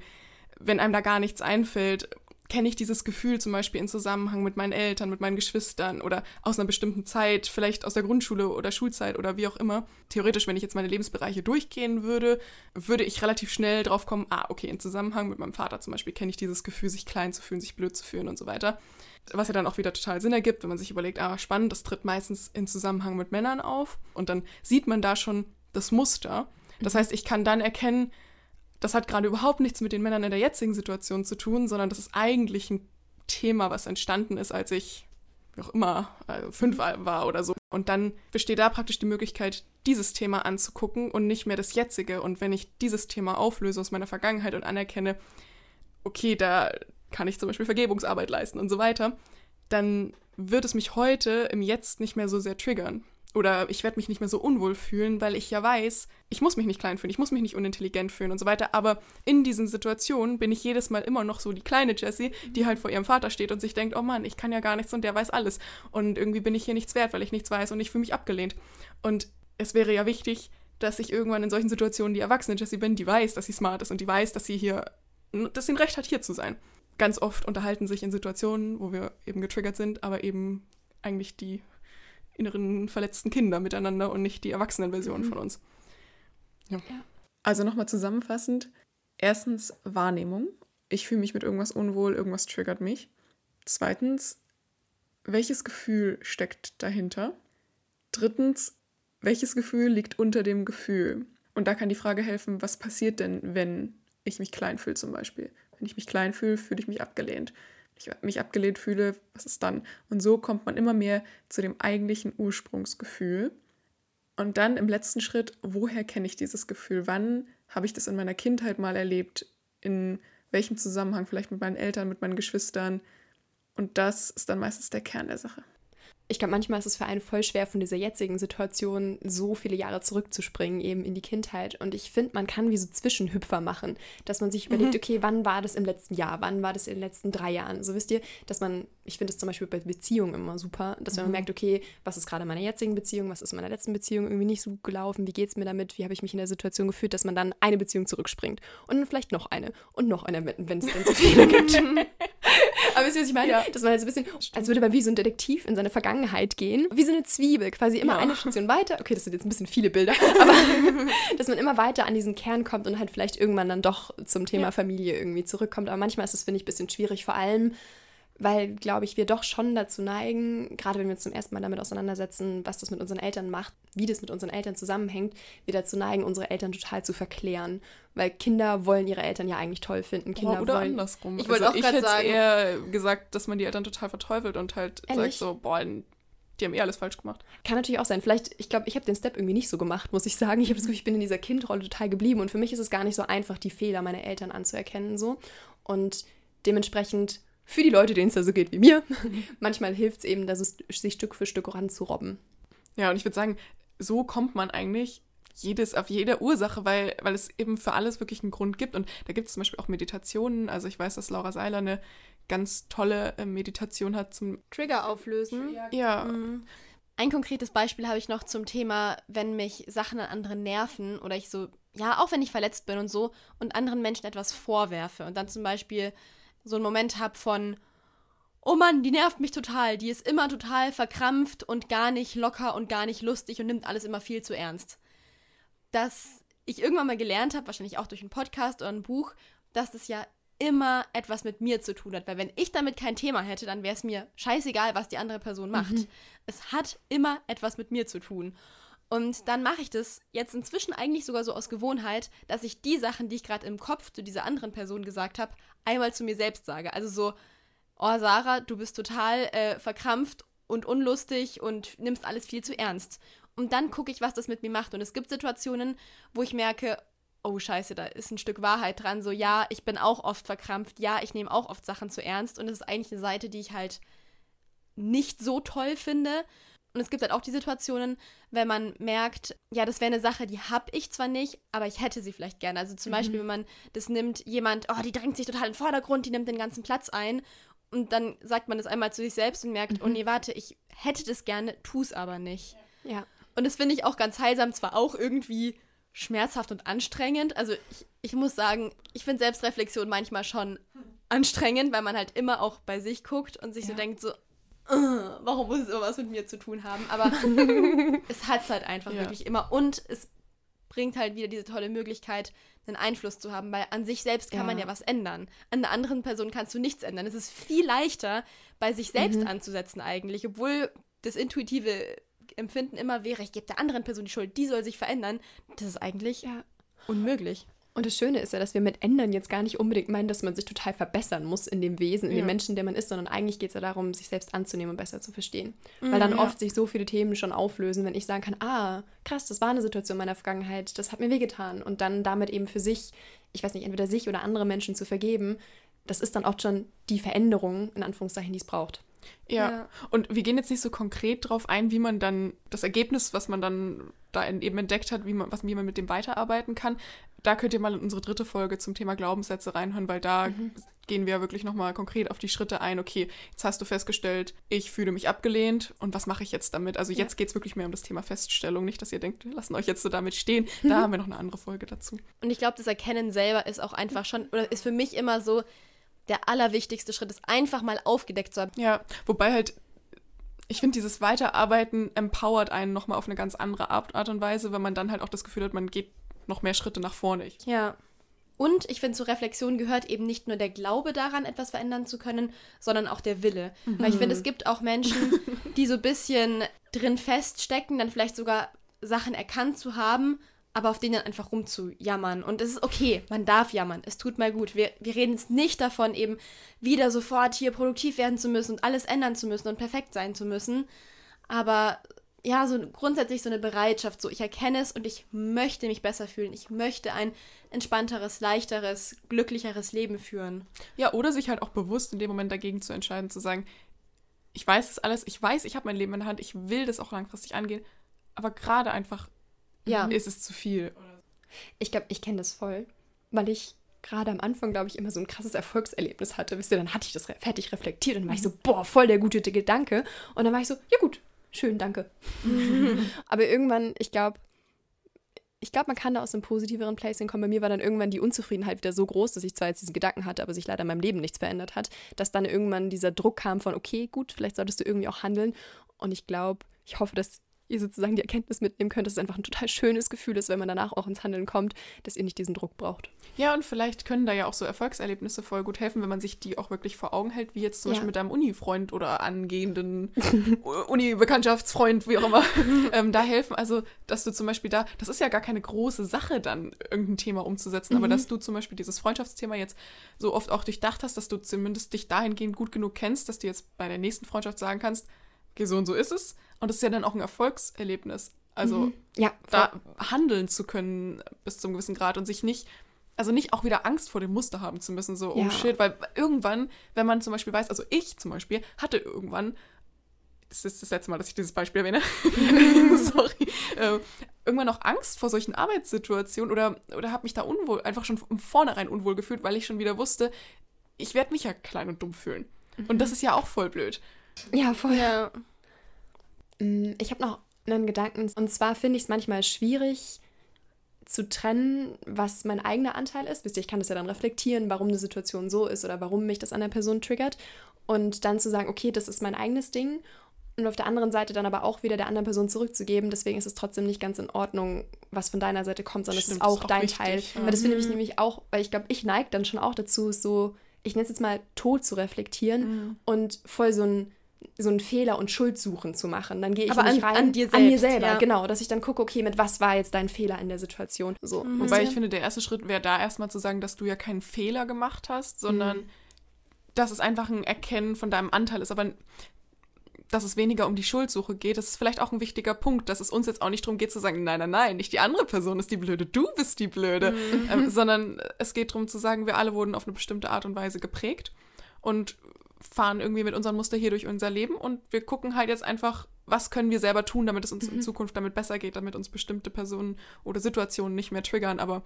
wenn einem da gar nichts einfällt, kenne ich dieses Gefühl zum Beispiel in Zusammenhang mit meinen Eltern, mit meinen Geschwistern oder aus einer bestimmten Zeit, vielleicht aus der Grundschule oder Schulzeit oder wie auch immer. Theoretisch, wenn ich jetzt meine Lebensbereiche durchgehen würde, würde ich relativ schnell drauf kommen, ah, okay, in Zusammenhang mit meinem Vater zum Beispiel kenne ich dieses Gefühl, sich klein zu fühlen, sich blöd zu fühlen und so weiter. Was ja dann auch wieder total Sinn ergibt, wenn man sich überlegt, ah, spannend, das tritt meistens in Zusammenhang mit Männern auf und dann sieht man da schon das Muster. Das heißt, ich kann dann erkennen, das hat gerade überhaupt nichts mit den Männern in der jetzigen Situation zu tun, sondern das ist eigentlich ein Thema, was entstanden ist, als ich, auch immer, äh, fünf war oder so. Und dann besteht da praktisch die Möglichkeit, dieses Thema anzugucken und nicht mehr das jetzige. Und wenn ich dieses Thema auflöse aus meiner Vergangenheit und anerkenne, okay, da kann ich zum Beispiel Vergebungsarbeit leisten und so weiter, dann wird es mich heute im Jetzt nicht mehr so sehr triggern. Oder ich werde mich nicht mehr so unwohl fühlen, weil ich ja weiß, ich muss mich nicht klein fühlen, ich muss mich nicht unintelligent fühlen und so weiter. Aber in diesen Situationen bin ich jedes Mal immer noch so die kleine Jessie, die halt vor ihrem Vater steht und sich denkt, oh Mann, ich kann ja gar nichts und der weiß alles. Und irgendwie bin ich hier nichts wert, weil ich nichts weiß und ich fühle mich abgelehnt. Und es wäre ja wichtig, dass ich irgendwann in solchen Situationen die erwachsene Jessie bin, die weiß, dass sie smart ist und die weiß, dass sie hier, dass sie ein Recht hat, hier zu sein. Ganz oft unterhalten sich in Situationen, wo wir eben getriggert sind, aber eben eigentlich die inneren verletzten Kinder miteinander und nicht die Erwachsenenversion von uns. Also nochmal zusammenfassend. Erstens Wahrnehmung. Ich fühle mich mit irgendwas unwohl, irgendwas triggert mich. Zweitens, welches Gefühl steckt dahinter? Drittens, welches Gefühl liegt unter dem Gefühl? Und da kann die Frage helfen, was passiert denn, wenn ich mich klein fühle zum Beispiel. Wenn ich mich klein fühle, fühle ich mich abgelehnt. Ich mich abgelehnt fühle, was ist dann? Und so kommt man immer mehr zu dem eigentlichen Ursprungsgefühl. Und dann im letzten Schritt, woher kenne ich dieses Gefühl? Wann habe ich das in meiner Kindheit mal erlebt? In welchem Zusammenhang? Vielleicht mit meinen Eltern, mit meinen Geschwistern? Und das ist dann meistens der Kern der Sache ich glaube, manchmal ist es für einen voll schwer, von dieser jetzigen Situation so viele Jahre zurückzuspringen, eben in die Kindheit. Und ich finde, man kann wie so Zwischenhüpfer machen, dass man sich überlegt, mhm. okay, wann war das im letzten Jahr, wann war das in den letzten drei Jahren? So wisst ihr, dass man, ich finde es zum Beispiel bei Beziehungen immer super, dass mhm. man merkt, okay, was ist gerade in meiner jetzigen Beziehung, was ist in meiner letzten Beziehung irgendwie nicht so gut gelaufen, wie geht es mir damit, wie habe ich mich in der Situation gefühlt, dass man dann eine Beziehung zurückspringt und dann vielleicht noch eine und noch eine, wenn es denn so viele [laughs] gibt. Aber wisst ihr, was ich meine? Ja. Dass man halt so ein bisschen, als würde man wie so ein Detektiv in seine Vergangenheit gehen, wie so eine Zwiebel, quasi immer ja. eine Station weiter. Okay, das sind jetzt ein bisschen viele Bilder, [laughs] aber dass man immer weiter an diesen Kern kommt und halt vielleicht irgendwann dann doch zum Thema ja. Familie irgendwie zurückkommt. Aber manchmal ist es, finde ich, ein bisschen schwierig, vor allem, weil, glaube ich, wir doch schon dazu neigen, gerade wenn wir uns zum ersten Mal damit auseinandersetzen, was das mit unseren Eltern macht, wie das mit unseren Eltern zusammenhängt, wir dazu neigen, unsere Eltern total zu verklären. Weil Kinder wollen ihre Eltern ja eigentlich toll finden. Kinder oh, oder wollen, andersrum. Ich wollte also, auch gerade sagen. eher gesagt, dass man die Eltern total verteufelt und halt Ehrlich? sagt so, boah, die haben eh alles falsch gemacht. Kann natürlich auch sein. Vielleicht, ich glaube, ich habe den Step irgendwie nicht so gemacht, muss ich sagen. Ich habe das Gefühl, ich bin in dieser Kindrolle total geblieben und für mich ist es gar nicht so einfach, die Fehler meiner Eltern anzuerkennen so. Und dementsprechend für die Leute, denen es da so geht wie mir, [laughs] manchmal hilft es eben, dass es sich Stück für Stück ranzurobben. Ja, und ich würde sagen, so kommt man eigentlich jedes, auf jede Ursache, weil, weil es eben für alles wirklich einen Grund gibt. Und da gibt es zum Beispiel auch Meditationen. Also ich weiß, dass Laura Seiler eine ganz tolle äh, Meditation hat zum Trigger auflösen. Ja. Mhm. Ein konkretes Beispiel habe ich noch zum Thema, wenn mich Sachen an anderen nerven oder ich so, ja, auch wenn ich verletzt bin und so und anderen Menschen etwas vorwerfe und dann zum Beispiel so einen Moment habe von, oh Mann, die nervt mich total, die ist immer total verkrampft und gar nicht locker und gar nicht lustig und nimmt alles immer viel zu ernst. Dass ich irgendwann mal gelernt habe, wahrscheinlich auch durch einen Podcast oder ein Buch, dass das ja immer etwas mit mir zu tun hat. Weil wenn ich damit kein Thema hätte, dann wäre es mir scheißegal, was die andere Person macht. Mhm. Es hat immer etwas mit mir zu tun. Und dann mache ich das jetzt inzwischen eigentlich sogar so aus Gewohnheit, dass ich die Sachen, die ich gerade im Kopf zu dieser anderen Person gesagt habe, einmal zu mir selbst sage. Also so, oh Sarah, du bist total äh, verkrampft und unlustig und nimmst alles viel zu ernst. Und dann gucke ich, was das mit mir macht. Und es gibt Situationen, wo ich merke, oh scheiße, da ist ein Stück Wahrheit dran. So, ja, ich bin auch oft verkrampft. Ja, ich nehme auch oft Sachen zu ernst. Und es ist eigentlich eine Seite, die ich halt nicht so toll finde. Und es gibt halt auch die Situationen, wenn man merkt, ja, das wäre eine Sache, die habe ich zwar nicht, aber ich hätte sie vielleicht gerne. Also zum mhm. Beispiel, wenn man das nimmt, jemand, oh, die drängt sich total in den Vordergrund, die nimmt den ganzen Platz ein. Und dann sagt man das einmal zu sich selbst und merkt, oh mhm. oh nee, warte, ich hätte das gerne, tu es aber nicht. Ja. Und das finde ich auch ganz heilsam, zwar auch irgendwie schmerzhaft und anstrengend. Also ich, ich muss sagen, ich finde Selbstreflexion manchmal schon anstrengend, weil man halt immer auch bei sich guckt und sich ja. so denkt, so, [laughs] warum muss es irgendwas mit mir zu tun haben? Aber [laughs] es hat es halt einfach ja. wirklich immer. Und es bringt halt wieder diese tolle Möglichkeit, einen Einfluss zu haben, weil an sich selbst kann ja. man ja was ändern. An einer anderen Person kannst du nichts ändern. Es ist viel leichter, bei sich selbst mhm. anzusetzen eigentlich, obwohl das intuitive Empfinden immer wäre, ich gebe der anderen Person die Schuld, die soll sich verändern. Das ist eigentlich ja. unmöglich. Und das Schöne ist ja, dass wir mit ändern jetzt gar nicht unbedingt meinen, dass man sich total verbessern muss in dem Wesen, in ja. dem Menschen, der man ist, sondern eigentlich geht es ja darum, sich selbst anzunehmen und besser zu verstehen. Mhm, Weil dann ja. oft sich so viele Themen schon auflösen, wenn ich sagen kann, ah, krass, das war eine Situation meiner Vergangenheit, das hat mir wehgetan. Und dann damit eben für sich, ich weiß nicht, entweder sich oder andere Menschen zu vergeben, das ist dann oft schon die Veränderung, in Anführungszeichen, die es braucht. Ja. ja. und wir gehen jetzt nicht so konkret darauf ein, wie man dann das Ergebnis, was man dann da eben entdeckt hat, wie man, was, wie man mit dem weiterarbeiten kann. Da könnt ihr mal in unsere dritte Folge zum Thema Glaubenssätze reinhören, weil da mhm. gehen wir wirklich nochmal konkret auf die Schritte ein. Okay, jetzt hast du festgestellt, ich fühle mich abgelehnt und was mache ich jetzt damit? Also jetzt ja. geht es wirklich mehr um das Thema Feststellung. Nicht, dass ihr denkt, wir lassen euch jetzt so damit stehen. Da mhm. haben wir noch eine andere Folge dazu. Und ich glaube, das Erkennen selber ist auch einfach schon, oder ist für mich immer so, der allerwichtigste Schritt ist, einfach mal aufgedeckt zu haben. Ja, wobei halt, ich finde, dieses Weiterarbeiten empowert einen nochmal auf eine ganz andere Art, Art und Weise, wenn man dann halt auch das Gefühl hat, man geht noch mehr Schritte nach vorne. Ja. Und ich finde, zur Reflexion gehört eben nicht nur der Glaube daran, etwas verändern zu können, sondern auch der Wille. Mhm. Weil ich finde, es gibt auch Menschen, [laughs] die so ein bisschen drin feststecken, dann vielleicht sogar Sachen erkannt zu haben, aber auf denen dann einfach rumzujammern. Und es ist okay, man darf jammern, es tut mal gut. Wir, wir reden jetzt nicht davon, eben wieder sofort hier produktiv werden zu müssen und alles ändern zu müssen und perfekt sein zu müssen. Aber ja, so grundsätzlich so eine Bereitschaft, so ich erkenne es und ich möchte mich besser fühlen. Ich möchte ein entspannteres, leichteres, glücklicheres Leben führen. Ja, oder sich halt auch bewusst in dem Moment dagegen zu entscheiden, zu sagen, ich weiß das alles, ich weiß, ich habe mein Leben in der Hand, ich will das auch langfristig angehen, aber gerade einfach ja. ist es zu viel. Ich glaube, ich kenne das voll, weil ich gerade am Anfang, glaube ich, immer so ein krasses Erfolgserlebnis hatte. Wisst ihr, dann hatte ich das fertig reflektiert und dann war ich so, boah, voll der gute Gedanke. Und dann war ich so, ja gut, schön, danke. [laughs] Aber irgendwann, ich glaube, ich glaube, man kann da aus einem positiveren Place hinkommen. Bei mir war dann irgendwann die Unzufriedenheit wieder so groß, dass ich zwar jetzt diesen Gedanken hatte, aber sich leider in meinem Leben nichts verändert hat, dass dann irgendwann dieser Druck kam von, okay, gut, vielleicht solltest du irgendwie auch handeln. Und ich glaube, ich hoffe, dass ihr sozusagen die Erkenntnis mitnehmen könnt, dass es einfach ein total schönes Gefühl ist, wenn man danach auch ins Handeln kommt, dass ihr nicht diesen Druck braucht. Ja, und vielleicht können da ja auch so Erfolgserlebnisse voll gut helfen, wenn man sich die auch wirklich vor Augen hält, wie jetzt zum ja. Beispiel mit deinem Uni-Freund oder angehenden [laughs] Uni-Bekanntschaftsfreund, wie auch immer, [laughs] ähm, da helfen. Also, dass du zum Beispiel da, das ist ja gar keine große Sache dann, irgendein Thema umzusetzen, mhm. aber dass du zum Beispiel dieses Freundschaftsthema jetzt so oft auch durchdacht hast, dass du zumindest dich dahingehend gut genug kennst, dass du jetzt bei der nächsten Freundschaft sagen kannst, okay, so und so ist es und das ist ja dann auch ein Erfolgserlebnis. Also mhm. ja, da handeln zu können bis zum gewissen Grad und sich nicht, also nicht auch wieder Angst vor dem Muster haben zu müssen, so, oh ja. shit, weil irgendwann, wenn man zum Beispiel weiß, also ich zum Beispiel hatte irgendwann, das ist das letzte Mal, dass ich dieses Beispiel erwähne, [laughs] [laughs] sorry, äh, irgendwann auch Angst vor solchen Arbeitssituationen oder, oder habe mich da unwohl, einfach schon von vornherein unwohl gefühlt, weil ich schon wieder wusste, ich werde mich ja klein und dumm fühlen. Mhm. Und das ist ja auch voll blöd. Ja, voll. Ja. Mm, ich habe noch einen Gedanken. Und zwar finde ich es manchmal schwierig zu trennen, was mein eigener Anteil ist. Wisst ihr, ich kann das ja dann reflektieren, warum eine Situation so ist oder warum mich das an der Person triggert. Und dann zu sagen, okay, das ist mein eigenes Ding. Und auf der anderen Seite dann aber auch wieder der anderen Person zurückzugeben. Deswegen ist es trotzdem nicht ganz in Ordnung, was von deiner Seite kommt, sondern Stimmt, es ist auch, ist auch dein wichtig, Teil. Ja. Weil das finde ich mhm. nämlich auch, weil ich glaube, ich neige dann schon auch dazu, so, ich nenne es jetzt mal tot zu reflektieren mhm. und voll so ein so einen Fehler und Schuldsuchen zu machen. Dann gehe ich Aber nicht an, rein an, dir selbst, an mir selber, ja. genau, dass ich dann gucke, okay, mit was war jetzt dein Fehler in der Situation? So. Mhm. Wobei ich finde, der erste Schritt wäre da erstmal zu sagen, dass du ja keinen Fehler gemacht hast, sondern mhm. dass es einfach ein Erkennen von deinem Anteil ist. Aber dass es weniger um die Schuldsuche geht, das ist vielleicht auch ein wichtiger Punkt, dass es uns jetzt auch nicht darum geht zu sagen, nein, nein, nein, nicht die andere Person ist die Blöde, du bist die Blöde, mhm. ähm, sondern es geht darum zu sagen, wir alle wurden auf eine bestimmte Art und Weise geprägt und fahren irgendwie mit unserem Muster hier durch unser Leben und wir gucken halt jetzt einfach, was können wir selber tun, damit es uns mhm. in Zukunft damit besser geht, damit uns bestimmte Personen oder Situationen nicht mehr triggern, aber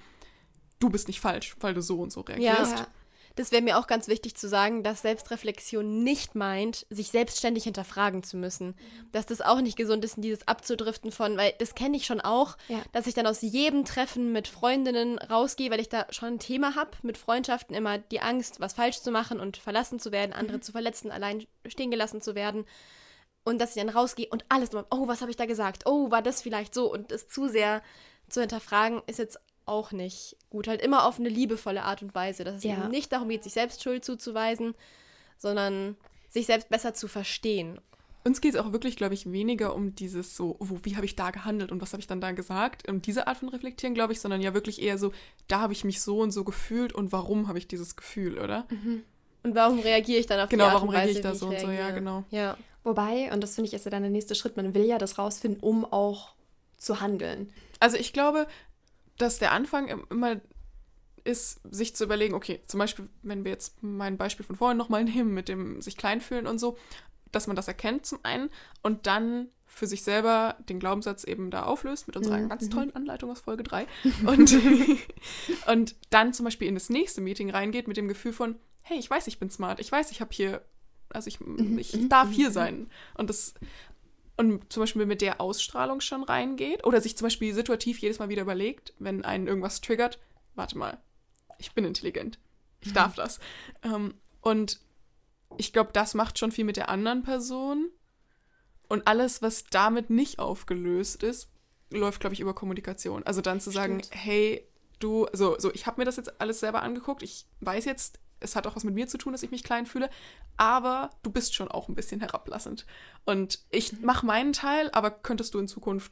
du bist nicht falsch, weil du so und so reagierst. Ja, das wäre mir auch ganz wichtig zu sagen, dass Selbstreflexion nicht meint, sich selbstständig hinterfragen zu müssen. Dass das auch nicht gesund ist, in dieses abzudriften von, weil das kenne ich schon auch, ja. dass ich dann aus jedem Treffen mit Freundinnen rausgehe, weil ich da schon ein Thema habe, mit Freundschaften immer die Angst, was falsch zu machen und verlassen zu werden, andere mhm. zu verletzen, allein stehen gelassen zu werden. Und dass ich dann rausgehe und alles oh, was habe ich da gesagt? Oh, war das vielleicht so? Und es zu sehr zu hinterfragen, ist jetzt auch nicht gut. Halt immer auf eine liebevolle Art und Weise, dass es ja. eben nicht darum geht, sich selbst Schuld zuzuweisen, sondern sich selbst besser zu verstehen. Uns geht es auch wirklich, glaube ich, weniger um dieses so, wo, wie habe ich da gehandelt und was habe ich dann da gesagt, um diese Art von Reflektieren, glaube ich, sondern ja wirklich eher so, da habe ich mich so und so gefühlt und warum habe ich dieses Gefühl, oder? Mhm. Und warum reagiere ich dann auf genau, die Art warum reagiere ich da so und so, ja, genau. Ja. Wobei, und das finde ich ist ja dann der nächste Schritt, man will ja das rausfinden, um auch zu handeln. Also ich glaube, dass der Anfang immer ist, sich zu überlegen, okay, zum Beispiel, wenn wir jetzt mein Beispiel von vorhin nochmal [laughs] nehmen, mit dem sich klein fühlen und so, dass man das erkennt zum einen und dann für sich selber den Glaubenssatz eben da auflöst mit unserer mhm. ganz tollen Anleitung aus Folge 3 [laughs] und, [laughs] und dann zum Beispiel in das nächste Meeting reingeht mit dem Gefühl von, hey, ich weiß, ich bin smart, ich weiß, ich habe hier, also ich, mhm. ich, ich darf hier mhm. sein und das und zum Beispiel mit der Ausstrahlung schon reingeht oder sich zum Beispiel situativ jedes Mal wieder überlegt, wenn einen irgendwas triggert, warte mal, ich bin intelligent, ich mhm. darf das. Ähm, und ich glaube, das macht schon viel mit der anderen Person. Und alles, was damit nicht aufgelöst ist, läuft, glaube ich, über Kommunikation. Also dann zu sagen, Stimmt. hey, du, so, so, ich habe mir das jetzt alles selber angeguckt, ich weiß jetzt, es hat auch was mit mir zu tun, dass ich mich klein fühle, aber du bist schon auch ein bisschen herablassend. Und ich mhm. mache meinen Teil, aber könntest du in Zukunft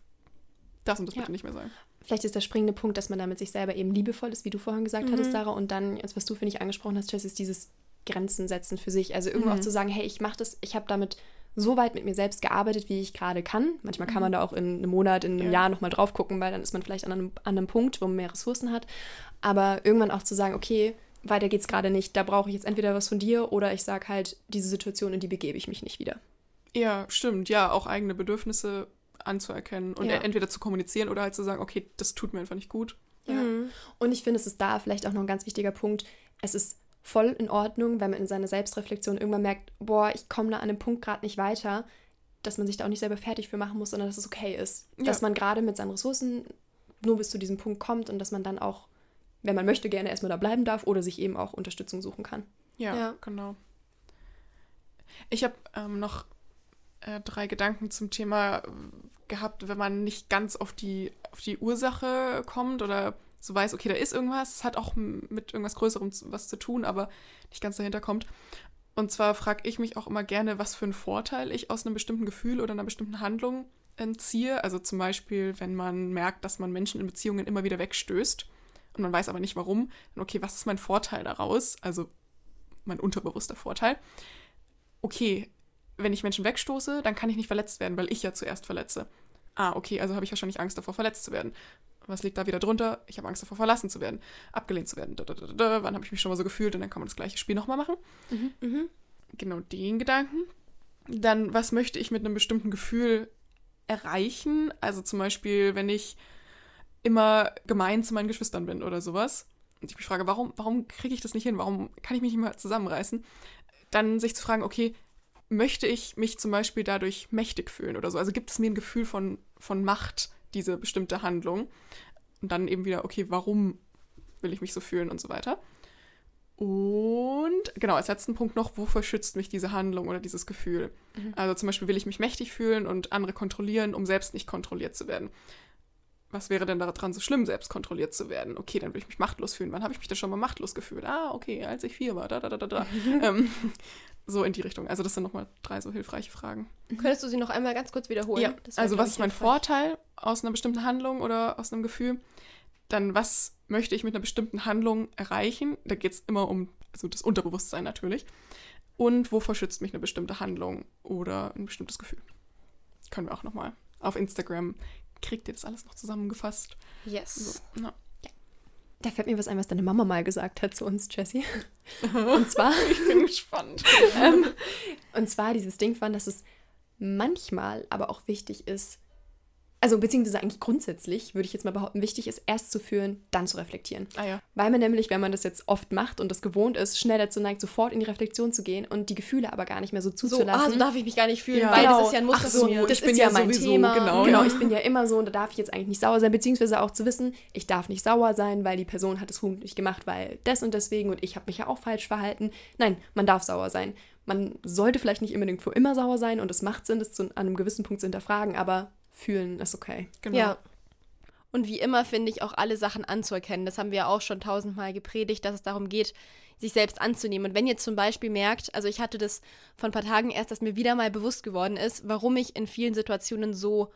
das und das ja. bitte nicht mehr sein. vielleicht ist der springende Punkt, dass man damit sich selber eben liebevoll ist, wie du vorhin gesagt Mhm. hattest, Sarah. Und dann, jetzt, was du, finde ich, angesprochen hast, Jess, ist dieses Grenzen setzen für sich. Also irgendwo Mhm. auch zu sagen, hey, ich mache das, ich habe damit so weit mit mir selbst gearbeitet, wie ich gerade kann. Manchmal kann man da auch in einem Monat, in einem Ja. Jahr nochmal drauf gucken, weil dann ist man vielleicht an einem, an einem Punkt, wo man mehr Ressourcen hat. Aber irgendwann auch zu sagen, okay, weiter geht's gerade nicht, da brauche ich jetzt entweder was von dir oder ich sage halt, diese Situation, in die begebe ich mich nicht wieder. Ja, stimmt. Ja, auch eigene Bedürfnisse anzuerkennen und Ja. entweder zu kommunizieren oder halt zu sagen, okay, das tut mir einfach nicht gut. Ja. Mhm. Und ich finde, es ist da vielleicht auch noch ein ganz wichtiger Punkt. Es ist voll in Ordnung, wenn man in seiner Selbstreflexion irgendwann merkt, boah, ich komme da an dem Punkt gerade nicht weiter, dass man sich da auch nicht selber fertig für machen muss, sondern dass es okay ist. Ja. Dass man gerade mit seinen Ressourcen nur bis zu diesem Punkt kommt und dass man dann auch, wenn man möchte, gerne erstmal da bleiben darf oder sich eben auch Unterstützung suchen kann. Ja, Ja. genau. Ich habe ähm, noch äh, drei Gedanken zum Thema äh, gehabt, wenn man nicht ganz auf die, auf die Ursache kommt oder so weiß, okay, da ist irgendwas, es hat auch mit irgendwas Größerem zu- was zu tun, aber nicht ganz dahinter kommt. Und zwar frage ich mich auch immer gerne, was für einen Vorteil ich aus einem bestimmten Gefühl oder einer bestimmten Handlung entziehe. Also zum Beispiel, wenn man merkt, dass man Menschen in Beziehungen immer wieder wegstößt und man weiß aber nicht warum, dann okay, was ist mein Vorteil daraus? Also mein unterbewusster Vorteil. Okay, wenn ich Menschen wegstoße, dann kann ich nicht verletzt werden, weil ich ja zuerst verletze. Ah, okay, also habe ich wahrscheinlich Angst davor, verletzt zu werden. Was liegt da wieder drunter? Ich habe Angst davor, verlassen zu werden, abgelehnt zu werden. Da, da, da, da. Wann habe ich mich schon mal so gefühlt? Und dann kann man das gleiche Spiel nochmal machen. Mhm. Genau den Gedanken. Dann, was möchte ich mit einem bestimmten Gefühl erreichen? Also zum Beispiel, wenn ich immer gemein zu meinen Geschwistern bin oder sowas. Und ich mich frage, warum, warum kriege ich das nicht hin? Warum kann ich mich nicht mal zusammenreißen? Dann sich zu fragen, okay, möchte ich mich zum Beispiel dadurch mächtig fühlen oder so? Also gibt es mir ein Gefühl von, von Macht, diese bestimmte Handlung? Und dann eben wieder, okay, warum will ich mich so fühlen und so weiter? Und genau, als letzten Punkt noch, wofür schützt mich diese Handlung oder dieses Gefühl? Also zum Beispiel will ich mich mächtig fühlen und andere kontrollieren, um selbst nicht kontrolliert zu werden. Was wäre denn daran so schlimm, selbst kontrolliert zu werden? Okay, dann will ich mich machtlos fühlen. Wann habe ich mich denn schon mal machtlos gefühlt? Ah, okay, als ich vier war. Da, da, da, da, da. [laughs] ähm, so in die Richtung. Also das sind nochmal drei so hilfreiche Fragen. Könntest du sie noch einmal ganz kurz wiederholen? Ja, also was ist mein hilfreich. Vorteil aus einer bestimmten Handlung oder aus einem Gefühl? Dann was möchte ich mit einer bestimmten Handlung erreichen? Da geht es immer um also das Unterbewusstsein natürlich. Und wovor schützt mich eine bestimmte Handlung oder ein bestimmtes Gefühl? Können wir auch nochmal auf Instagram. Kriegt ihr das alles noch zusammengefasst? Yes. So, na. Da fällt mir was ein, was deine Mama mal gesagt hat zu uns, Jessie. [laughs] Und zwar, Ich bin gespannt. [laughs] ähm, und zwar dieses Ding von, dass es manchmal aber auch wichtig ist, also beziehungsweise eigentlich grundsätzlich, würde ich jetzt mal behaupten, wichtig ist, erst zu fühlen, dann zu reflektieren. Ah ja. Weil man nämlich, wenn man das jetzt oft macht und das gewohnt ist, schnell dazu neigt, sofort in die Reflexion zu gehen und die Gefühle aber gar nicht mehr so So, zuzulassen. ah, so darf ich mich gar nicht fühlen, Ja. weil Genau. das ist ja ein Muster Ach so, mir. das ich bin ist ja, ja mein Thema. genau, genau ich bin ja immer so und da darf ich jetzt eigentlich nicht sauer sein, beziehungsweise auch zu wissen, ich darf nicht sauer sein, weil die Person hat es nicht gemacht, weil das und deswegen und ich habe mich ja auch falsch verhalten. Nein, man darf sauer sein. Man sollte vielleicht nicht unbedingt für immer sauer sein und es macht Sinn, das zu, an einem gewissen Punkt zu hinterfragen, aber fühlen ist okay. Genau. Ja. Und wie immer finde ich auch alle Sachen anzuerkennen. Das haben wir ja auch schon tausendmal gepredigt, dass es darum geht, sich selbst anzunehmen. Und wenn ihr zum Beispiel merkt, also ich hatte das vor ein paar Tagen erst, dass mir wieder mal bewusst geworden ist, warum ich in vielen Situationen so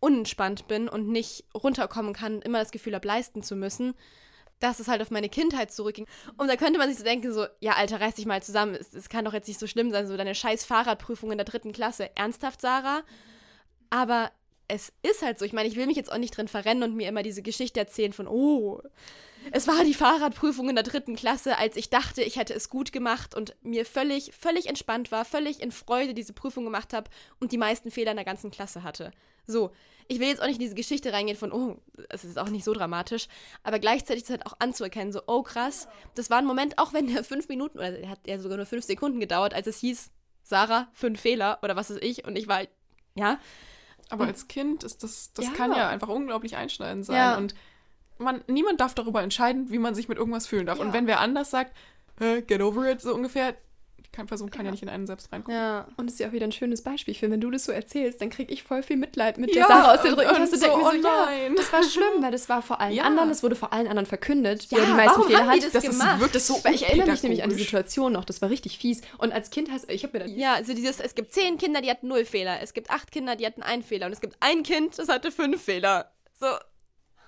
unentspannt bin und nicht runterkommen kann, immer das Gefühl habe, leisten zu müssen, dass es halt auf meine Kindheit zurückging. Und da könnte man sich so denken, so, ja, Alter, reiß dich mal zusammen. Es, es kann doch jetzt nicht so schlimm sein, so deine scheiß Fahrradprüfung in der dritten Klasse. Ernsthaft, Sarah? Aber es ist halt so. Ich meine, ich will mich jetzt auch nicht drin verrennen und mir immer diese Geschichte erzählen von, oh, es war die Fahrradprüfung in der dritten Klasse, als ich dachte, ich hätte es gut gemacht und mir völlig, völlig entspannt war, völlig in Freude diese Prüfung gemacht habe und die meisten Fehler in der ganzen Klasse hatte. So, ich will jetzt auch nicht in diese Geschichte reingehen von, oh, es ist auch nicht so dramatisch, aber gleichzeitig ist halt auch anzuerkennen, so, oh krass, das war ein Moment, auch wenn der fünf Minuten, oder der hat ja sogar nur fünf Sekunden gedauert, als es hieß, Sarah, fünf Fehler oder was weiß ich, und ich war halt, ja, Aber als Kind ist das, das Ja. kann ja einfach unglaublich einschneidend sein. Ja. Und man, niemand darf darüber entscheiden, wie man sich mit irgendwas fühlen darf. Und wenn wer anders sagt, "Äh, get over it, so ungefähr, keine Person kann ja, nicht in einen selbst reingucken. ja. Und es ist ja auch wieder ein schönes Beispiel. Ich finde, wenn du das so erzählst, dann kriege ich voll viel Mitleid mit Ja, der Sarah aus der und- dritten und Klasse. so, oh so, ja, nein. das war schlimm, weil das war vor allen Ja. anderen, das wurde vor allen anderen verkündet, Ja, die meisten warum Fehler haben die das Das ist gemacht? wirklich so ich erinnere mich nämlich an die. Situation noch, das war richtig fies. Und als Kind hast ich habe mir dann Ja, also dieses, es gibt zehn Kinder, die hatten null Fehler. Es gibt acht Kinder, die hatten einen Fehler. Und es gibt ein Kind, das hatte fünf Fehler. So.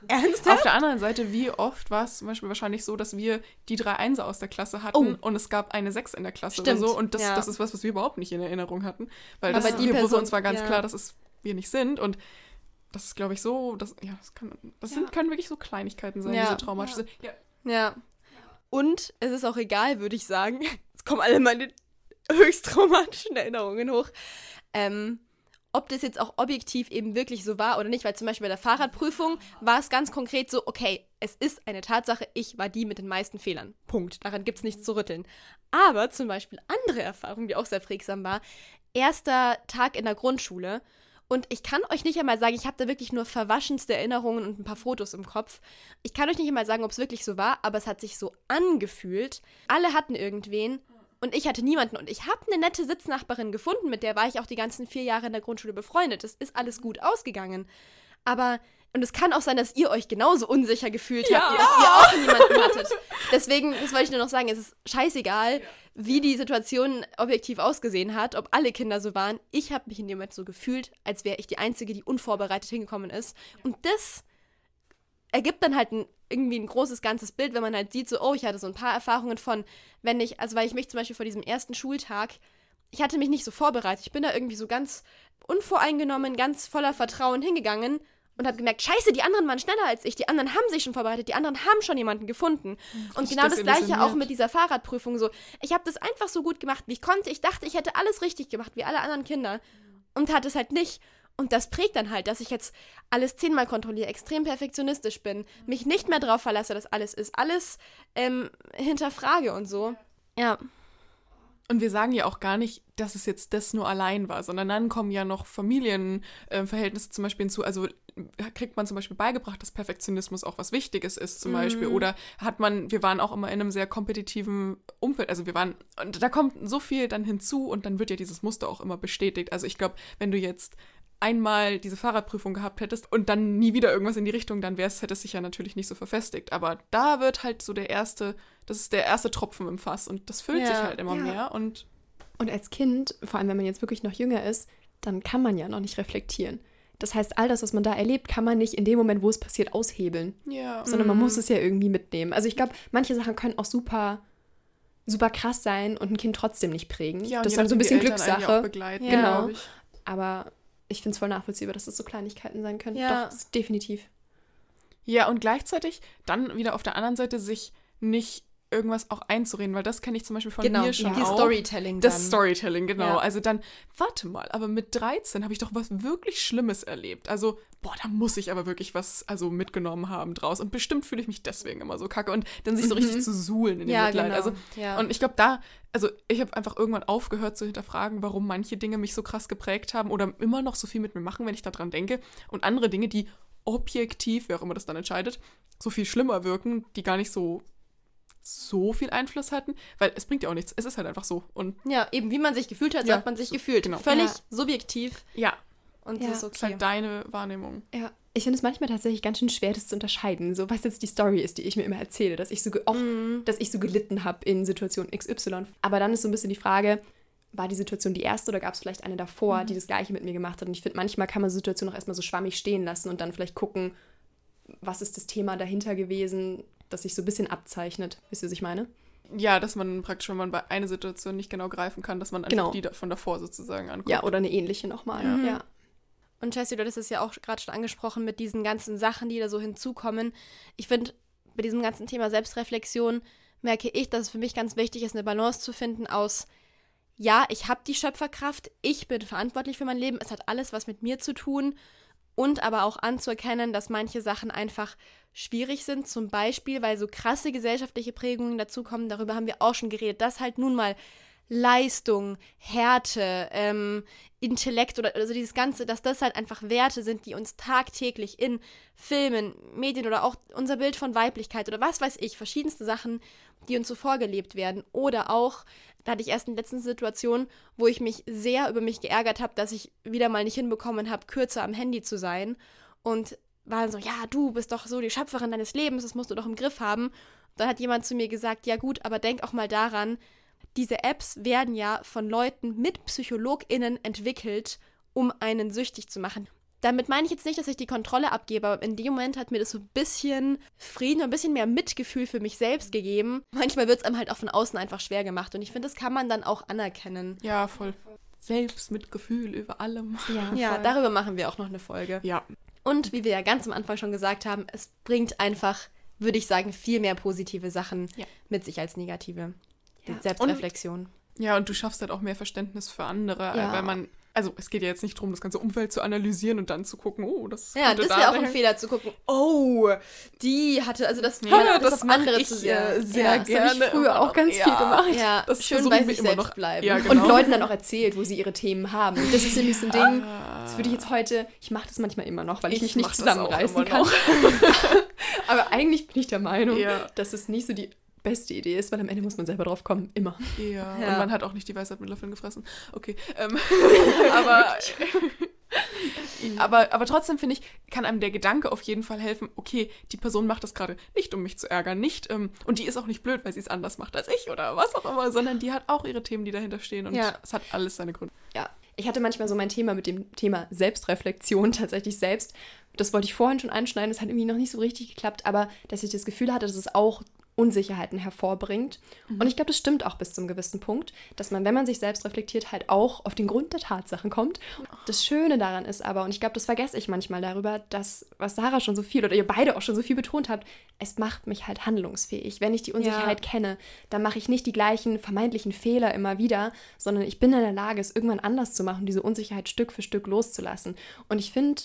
Ernsthaft? Auf der anderen Seite, wie oft war es zum Beispiel wahrscheinlich so, dass wir die drei Einser aus der Klasse hatten Oh. und es gab eine Sechs in der Klasse Stimmt, oder so. Und das, ja. das ist was, was wir überhaupt nicht in Erinnerung hatten. Weil Aber das die wir, Person- uns war ganz ja. klar, dass es wir nicht sind. Und das ist, glaube ich, so, das, ja, das, kann, das sind, können wirklich so Kleinigkeiten sein, Ja. diese traumatische. Ja. Ja. Und es ist auch egal, würde ich sagen. [laughs] Jetzt kommen alle meine höchst traumatischen Erinnerungen hoch. Ähm, ob das jetzt auch objektiv eben wirklich so war oder nicht, weil zum Beispiel bei der Fahrradprüfung war es ganz konkret so, okay, es ist eine Tatsache, ich war die mit den meisten Fehlern. Punkt. Daran gibt es nichts zu rütteln. Aber zum Beispiel andere Erfahrung, die auch sehr prägsam war, erster Tag in der Grundschule. Und ich kann euch nicht einmal sagen, ich habe da wirklich nur verwaschenste Erinnerungen und ein paar Fotos im Kopf. Ich kann euch nicht einmal sagen, ob es wirklich so war, aber es hat sich so angefühlt. Alle hatten irgendwen und ich hatte niemanden. Und ich habe eine nette Sitznachbarin gefunden, mit der war ich auch die ganzen vier Jahre in der Grundschule befreundet. Es ist alles gut ausgegangen. Aber, und es kann auch sein, dass ihr euch genauso unsicher gefühlt habt, und dass ihr auch [laughs] niemanden hattet. Deswegen, das wollte ich nur noch sagen, es ist scheißegal, wie die Situation objektiv ausgesehen hat, ob alle Kinder so waren. Ich habe mich in dem Moment so gefühlt, als wäre ich die Einzige, die unvorbereitet hingekommen ist. Und das ergibt dann halt ein, irgendwie ein großes ganzes Bild, wenn man halt sieht, so, oh, ich hatte so ein paar Erfahrungen von, wenn ich, also weil ich mich zum Beispiel vor diesem ersten Schultag, ich hatte mich nicht so vorbereitet. Ich bin da irgendwie so ganz unvoreingenommen, ganz voller Vertrauen hingegangen und habe gemerkt, scheiße, die anderen waren schneller als ich, die anderen haben sich schon vorbereitet, die anderen haben schon jemanden gefunden. Und genau das gleiche auch mit dieser Fahrradprüfung so. Ich habe das einfach so gut gemacht, wie ich konnte. Ich dachte, ich hätte alles richtig gemacht, wie alle anderen Kinder. Und hatte es halt nicht. Und das prägt dann halt, dass ich jetzt alles zehnmal kontrolliere, extrem perfektionistisch bin, mich nicht mehr drauf verlasse, dass alles ist, alles ähm, hinterfrage und so. Ja. Und wir sagen ja auch gar nicht, dass es jetzt das nur allein war, sondern dann kommen ja noch Familienverhältnisse zum Beispiel hinzu. Also kriegt man zum Beispiel beigebracht, dass Perfektionismus auch was Wichtiges ist zum Beispiel. Oder hat man, wir waren auch immer in einem sehr kompetitiven Umfeld. Also wir waren, und da kommt so viel dann hinzu und dann wird ja dieses Muster auch immer bestätigt. Also ich glaube, wenn du jetzt einmal diese Fahrradprüfung gehabt hättest und dann nie wieder irgendwas in die Richtung, dann wär's, hätte es sich ja natürlich nicht so verfestigt. Aber da wird halt so der erste, das ist der erste Tropfen im Fass und das füllt Ja. sich halt immer Ja. mehr und Und als Kind, vor allem wenn man jetzt wirklich noch jünger ist, dann kann man ja noch nicht reflektieren. Das heißt, all das, was man da erlebt, kann man nicht in dem Moment, wo es passiert, aushebeln, ja. sondern man muss es ja irgendwie mitnehmen. Also ich glaube, manche Sachen können auch super, super krass sein und ein Kind trotzdem nicht prägen. Ja, und das ist dann so ein bisschen Glückssache. begleiten, Ja. Genau. Aber ich finde es voll nachvollziehbar, dass das so Kleinigkeiten sein können. Ja. Doch, definitiv. Ja, und gleichzeitig dann wieder auf der anderen Seite sich nicht irgendwas auch einzureden, weil das kenne ich zum Beispiel von Genau, mir schon die auch. Storytelling Das dann. Storytelling, genau. Ja. Also dann, warte mal, aber mit 13 habe ich doch was wirklich Schlimmes erlebt. Also, boah, da muss ich aber wirklich was also mitgenommen haben draus. Und bestimmt fühle ich mich deswegen immer so kacke. Und dann sich so richtig zu suhlen in dem Mhm. Ja, Mitleid. genau. Also, Ja. Und ich glaube, da, also ich habe einfach irgendwann aufgehört zu hinterfragen, warum manche Dinge mich so krass geprägt haben oder immer noch so viel mit mir machen, wenn ich daran denke. Und andere Dinge, die objektiv, wer auch immer das dann entscheidet, so viel schlimmer wirken, die gar nicht so so viel Einfluss hatten, weil es bringt ja auch nichts. Es ist halt einfach so. Und Ja, eben wie man sich gefühlt hat, so Ja, hat man sich so- gefühlt. genau. Völlig Ja. subjektiv ja, und Ja. das ist es ist okay. halt deine Wahrnehmung. Ja. Ich finde es manchmal tatsächlich ganz schön schwer, das zu unterscheiden. So, was jetzt die Story ist, die ich mir immer erzähle, dass ich so, ge- auch, dass ich so gelitten habe in Situation XY. Aber dann ist so ein bisschen die Frage, war die Situation die erste oder gab es vielleicht eine davor, die das Gleiche mit mir gemacht hat? Und ich finde, manchmal kann man die Situation auch erstmal so schwammig stehen lassen und dann vielleicht gucken, was ist das Thema dahinter gewesen, das sich so ein bisschen abzeichnet. Wisst ihr, was ich meine? Ja, dass man praktisch, wenn man bei einer Situation nicht genau greifen kann, dass man einfach Genau. die da- von davor sozusagen anguckt. Ja, oder eine ähnliche nochmal. Ja. Ja. Und Jessie, du hast es ja auch gerade schon angesprochen mit diesen ganzen Sachen, die da so hinzukommen. Ich finde, bei diesem ganzen Thema Selbstreflexion merke ich, dass es für mich ganz wichtig ist, eine Balance zu finden aus, ja, ich habe die Schöpferkraft, ich bin verantwortlich für mein Leben, es hat alles was mit mir zu tun und aber auch anzuerkennen, dass manche Sachen einfach schwierig sind, zum Beispiel, weil so krasse gesellschaftliche Prägungen dazukommen, darüber haben wir auch schon geredet, dass halt nun mal Leistung, Härte, ähm, Intellekt oder also dieses Ganze, dass das halt einfach Werte sind, die uns tagtäglich in Filmen, Medien oder auch unser Bild von Weiblichkeit oder was weiß ich, verschiedenste Sachen, die uns so vorgelebt werden. Oder auch, da hatte ich erst in der letzten Situation, wo ich mich sehr über mich geärgert habe, dass ich wieder mal nicht hinbekommen habe, kürzer am Handy zu sein. Und war so, ja, du bist doch so die Schöpferin deines Lebens, das musst du doch im Griff haben. Dann hat jemand zu mir gesagt, ja gut, aber denk auch mal daran, diese Apps werden ja von Leuten mit PsychologInnen entwickelt, um einen süchtig zu machen. damit meine ich jetzt nicht, dass ich die Kontrolle abgebe, aber in dem Moment hat mir das so ein bisschen Frieden, ein bisschen mehr Mitgefühl für mich selbst gegeben. Manchmal wird es einem halt auch von außen einfach schwer gemacht und ich finde, das kann man dann auch anerkennen. Ja, voll. Selbstmitgefühl über allem. Ja, ja darüber machen wir auch noch eine Folge. Ja. Und wie wir ja ganz am Anfang schon gesagt haben, es bringt einfach, würde ich sagen, viel mehr positive Sachen ja. mit sich als negative. Ja. Selbstreflexion. Und, ja, und du schaffst halt auch mehr Verständnis für andere, ja. weil man also es geht ja jetzt nicht darum, das ganze Umfeld zu analysieren und dann zu gucken, oh, das Ja, das wäre auch ein Fehler zu gucken. Oh, die hatte, also das, ja, das, das auf andere ich, zu. Äh, sehr ja, gerne. Das habe ich früher auch ganz ja, viel gemacht. Ja, das schön bei sich selbst noch. bleiben. Ja, genau. Und Leuten dann auch erzählt, wo sie ihre Themen haben. Das ist nämlich so ein Ding, das würde ich jetzt heute, ich mache das manchmal immer noch, weil ich, ich mich nicht zusammenreißen kann. [laughs] Aber eigentlich bin ich der Meinung, dass es nicht so die beste Idee ist, weil am Ende muss man selber drauf kommen, immer. Ja, [laughs] ja. und man hat auch nicht die Weisheit mit Löffeln gefressen. Okay, ähm, [laughs] aber, [laughs] aber, aber trotzdem finde ich, kann einem der Gedanke auf jeden Fall helfen, okay, die Person macht das gerade nicht, um mich zu ärgern, nicht, ähm, und die ist auch nicht blöd, weil sie es anders macht als ich oder was auch immer, sondern die hat auch ihre Themen, die dahinter stehen und ja. es hat alles seine Gründe. Ja, ich hatte manchmal so mein Thema mit dem Thema Selbstreflexion tatsächlich selbst. Das wollte ich vorhin schon anschneiden, das hat irgendwie noch nicht so richtig geklappt, aber dass ich das Gefühl hatte, dass es auch Unsicherheiten hervorbringt. Mhm. Und ich glaube, das stimmt auch bis zum gewissen Punkt, dass man, wenn man sich selbst reflektiert, halt auch auf den Grund der Tatsachen kommt. Das Schöne daran ist aber, und ich glaube, das vergesse ich manchmal darüber, dass, was Sarah schon so viel oder ihr beide auch schon so viel betont habt, es macht mich halt handlungsfähig. Wenn ich die Unsicherheit ja. kenne, dann mache ich nicht die gleichen vermeintlichen Fehler immer wieder, sondern ich bin in der Lage, es irgendwann anders zu machen, diese Unsicherheit Stück für Stück loszulassen. Und ich finde,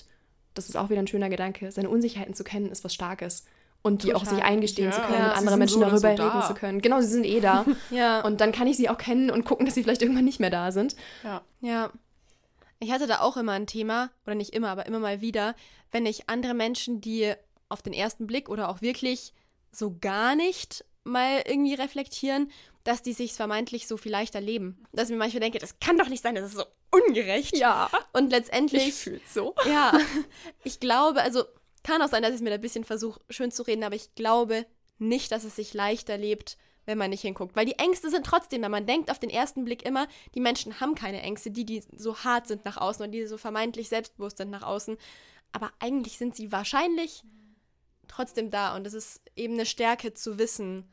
das ist auch wieder ein schöner Gedanke, seine Unsicherheiten zu kennen, ist was Starkes und die Total. auch sich eingestehen ja, zu können, ja, andere Menschen so darüber so reden da. zu können. Genau, sie sind eh da. [laughs] ja. Und dann kann ich sie auch kennen und gucken, dass sie vielleicht irgendwann nicht mehr da sind. Ja. Ja. Ich hatte da auch immer ein Thema, oder nicht immer, aber immer mal wieder, wenn ich andere Menschen, die auf den ersten Blick oder auch wirklich so gar nicht mal irgendwie reflektieren, dass die sich vermeintlich so viel leichter leben. Dass ich mir manchmal denke, das kann doch nicht sein, das ist so ungerecht. Ja. Und letztendlich. Ich fühle so. Ja. [laughs] Ich glaube, also kann auch sein, dass ich mir da ein bisschen versuche, schön zu reden, aber ich glaube nicht, dass es sich leichter lebt, wenn man nicht hinguckt. Weil die Ängste sind trotzdem da. Man denkt auf den ersten Blick immer, die Menschen haben keine Ängste, die, die so hart sind nach außen und die so vermeintlich selbstbewusst sind nach außen. Aber eigentlich sind sie wahrscheinlich trotzdem da. Und es ist eben eine Stärke zu wissen,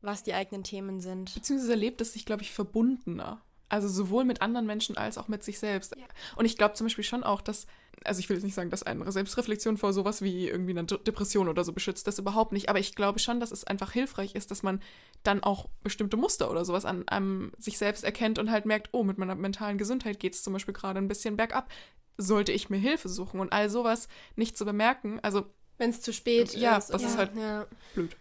was die eigenen Themen sind. Beziehungsweise erlebt es sich, glaube ich, verbundener. Also sowohl mit anderen Menschen als auch mit sich selbst. Ja. Und ich glaube zum Beispiel schon auch, dass, also ich will jetzt nicht sagen, dass eine Selbstreflexion vor sowas wie irgendwie eine Depression oder so beschützt, das überhaupt nicht. Aber ich glaube schon, dass es einfach hilfreich ist, dass man dann auch bestimmte Muster oder sowas an einem sich selbst erkennt und halt merkt, oh, mit meiner mentalen Gesundheit geht es zum Beispiel gerade ein bisschen bergab. Sollte ich mir Hilfe suchen und all sowas nicht zu bemerken. Also wenn es zu spät ja, ist. Das ja, das ist halt ja. blöd.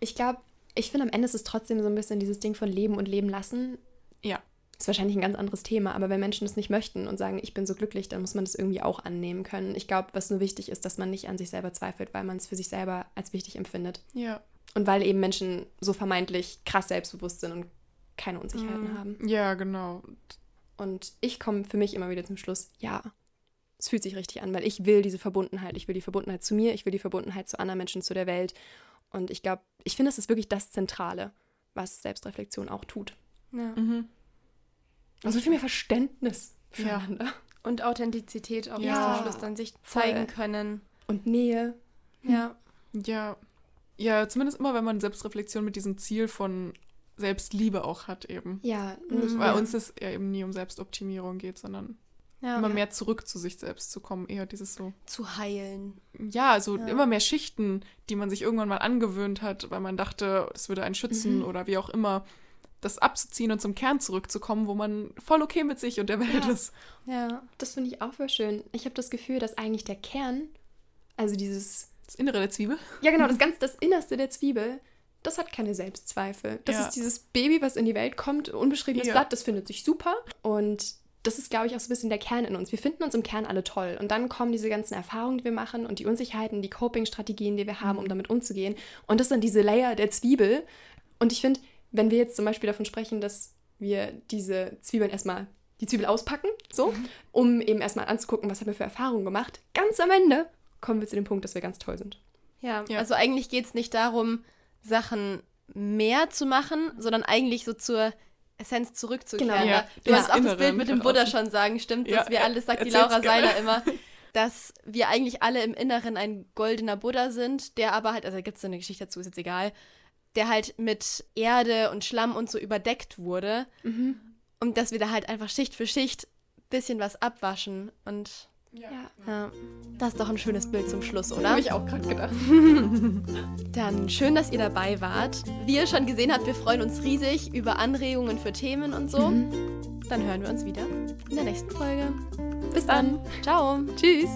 Ich glaube, ich finde am Ende ist es trotzdem so ein bisschen dieses Ding von Leben und Leben lassen. Ja ist wahrscheinlich ein ganz anderes Thema, aber wenn Menschen es nicht möchten und sagen, ich bin so glücklich, dann muss man das irgendwie auch annehmen können. Ich glaube, was nur wichtig ist, dass man nicht an sich selber zweifelt, weil man es für sich selber als wichtig empfindet. Ja. Und weil eben Menschen so vermeintlich krass selbstbewusst sind und keine Unsicherheiten mhm. haben. Ja, genau. Und ich komme für mich immer wieder zum Schluss, ja, es fühlt sich richtig an, weil ich will diese Verbundenheit. Ich will die Verbundenheit zu mir, ich will die Verbundenheit zu anderen Menschen, zu der Welt. Und ich glaube, ich finde, es ist wirklich das Zentrale, was Selbstreflexion auch tut. Ja. Mhm. Also viel mehr Verständnis füreinander. Ja. Und Authentizität auch ja. zum Schluss dann sich zeigen Voll. können. Und Nähe. Ja. Ja. Ja, zumindest immer, wenn man Selbstreflexion mit diesem Ziel von Selbstliebe auch hat eben. Ja. Nicht, Weil uns es ja eben nie um Selbstoptimierung geht, sondern ja, immer ja. mehr zurück zu sich selbst zu kommen, eher dieses so. Zu heilen. Ja, also ja. immer mehr Schichten, die man sich irgendwann mal angewöhnt hat, weil man dachte, es würde einen schützen mhm. oder wie auch immer das abzuziehen und zum Kern zurückzukommen, wo man voll okay mit sich und der Welt ja. ist. Ja, das finde ich auch voll schön. Ich habe das Gefühl, dass eigentlich der Kern, also dieses. Das Innere der Zwiebel? Ja, genau, das [laughs] ganz das Innerste der Zwiebel, das hat keine Selbstzweifel. Das ja. ist dieses Baby, was in die Welt kommt, unbeschriebenes ja. Blatt, das findet sich super. Und das ist, glaube ich, auch so ein bisschen der Kern in uns. Wir finden uns im Kern alle toll. Und dann kommen diese ganzen Erfahrungen, die wir machen und die Unsicherheiten, die Coping-Strategien, die wir haben, um mhm. damit umzugehen. Und das sind diese Layer der Zwiebel. Und ich finde, wenn wir jetzt zum Beispiel davon sprechen, dass wir diese Zwiebeln erstmal die Zwiebel auspacken, so, mhm. um eben erstmal anzugucken, was haben wir für Erfahrungen gemacht. Ganz am Ende kommen wir zu dem Punkt, dass wir ganz toll sind. Ja, ja. also eigentlich geht es nicht darum, Sachen mehr zu machen, sondern eigentlich so zur Essenz zurückzukehren. Genau. Ja, du hast auch das Bild mit dem Buddha schon sagen, stimmt ja, das? Wir alles sagt die Laura Seiler immer. dass wir eigentlich alle im Inneren ein goldener Buddha sind, der aber halt, also da gibt es so eine Geschichte dazu, ist jetzt egal, der halt mit Erde und Schlamm und so überdeckt wurde. Mhm. Und dass wir da halt einfach Schicht für Schicht ein bisschen was abwaschen. Und ja. ja. Das ist doch ein schönes Bild zum Schluss, oder? Habe ich auch gerade gedacht. [laughs] Dann schön, dass ihr dabei wart. Wie ihr schon gesehen habt, wir freuen uns riesig über Anregungen für Themen und so. Mhm. Dann hören wir uns wieder in der nächsten Folge. Bis dann. Ciao. Tschüss.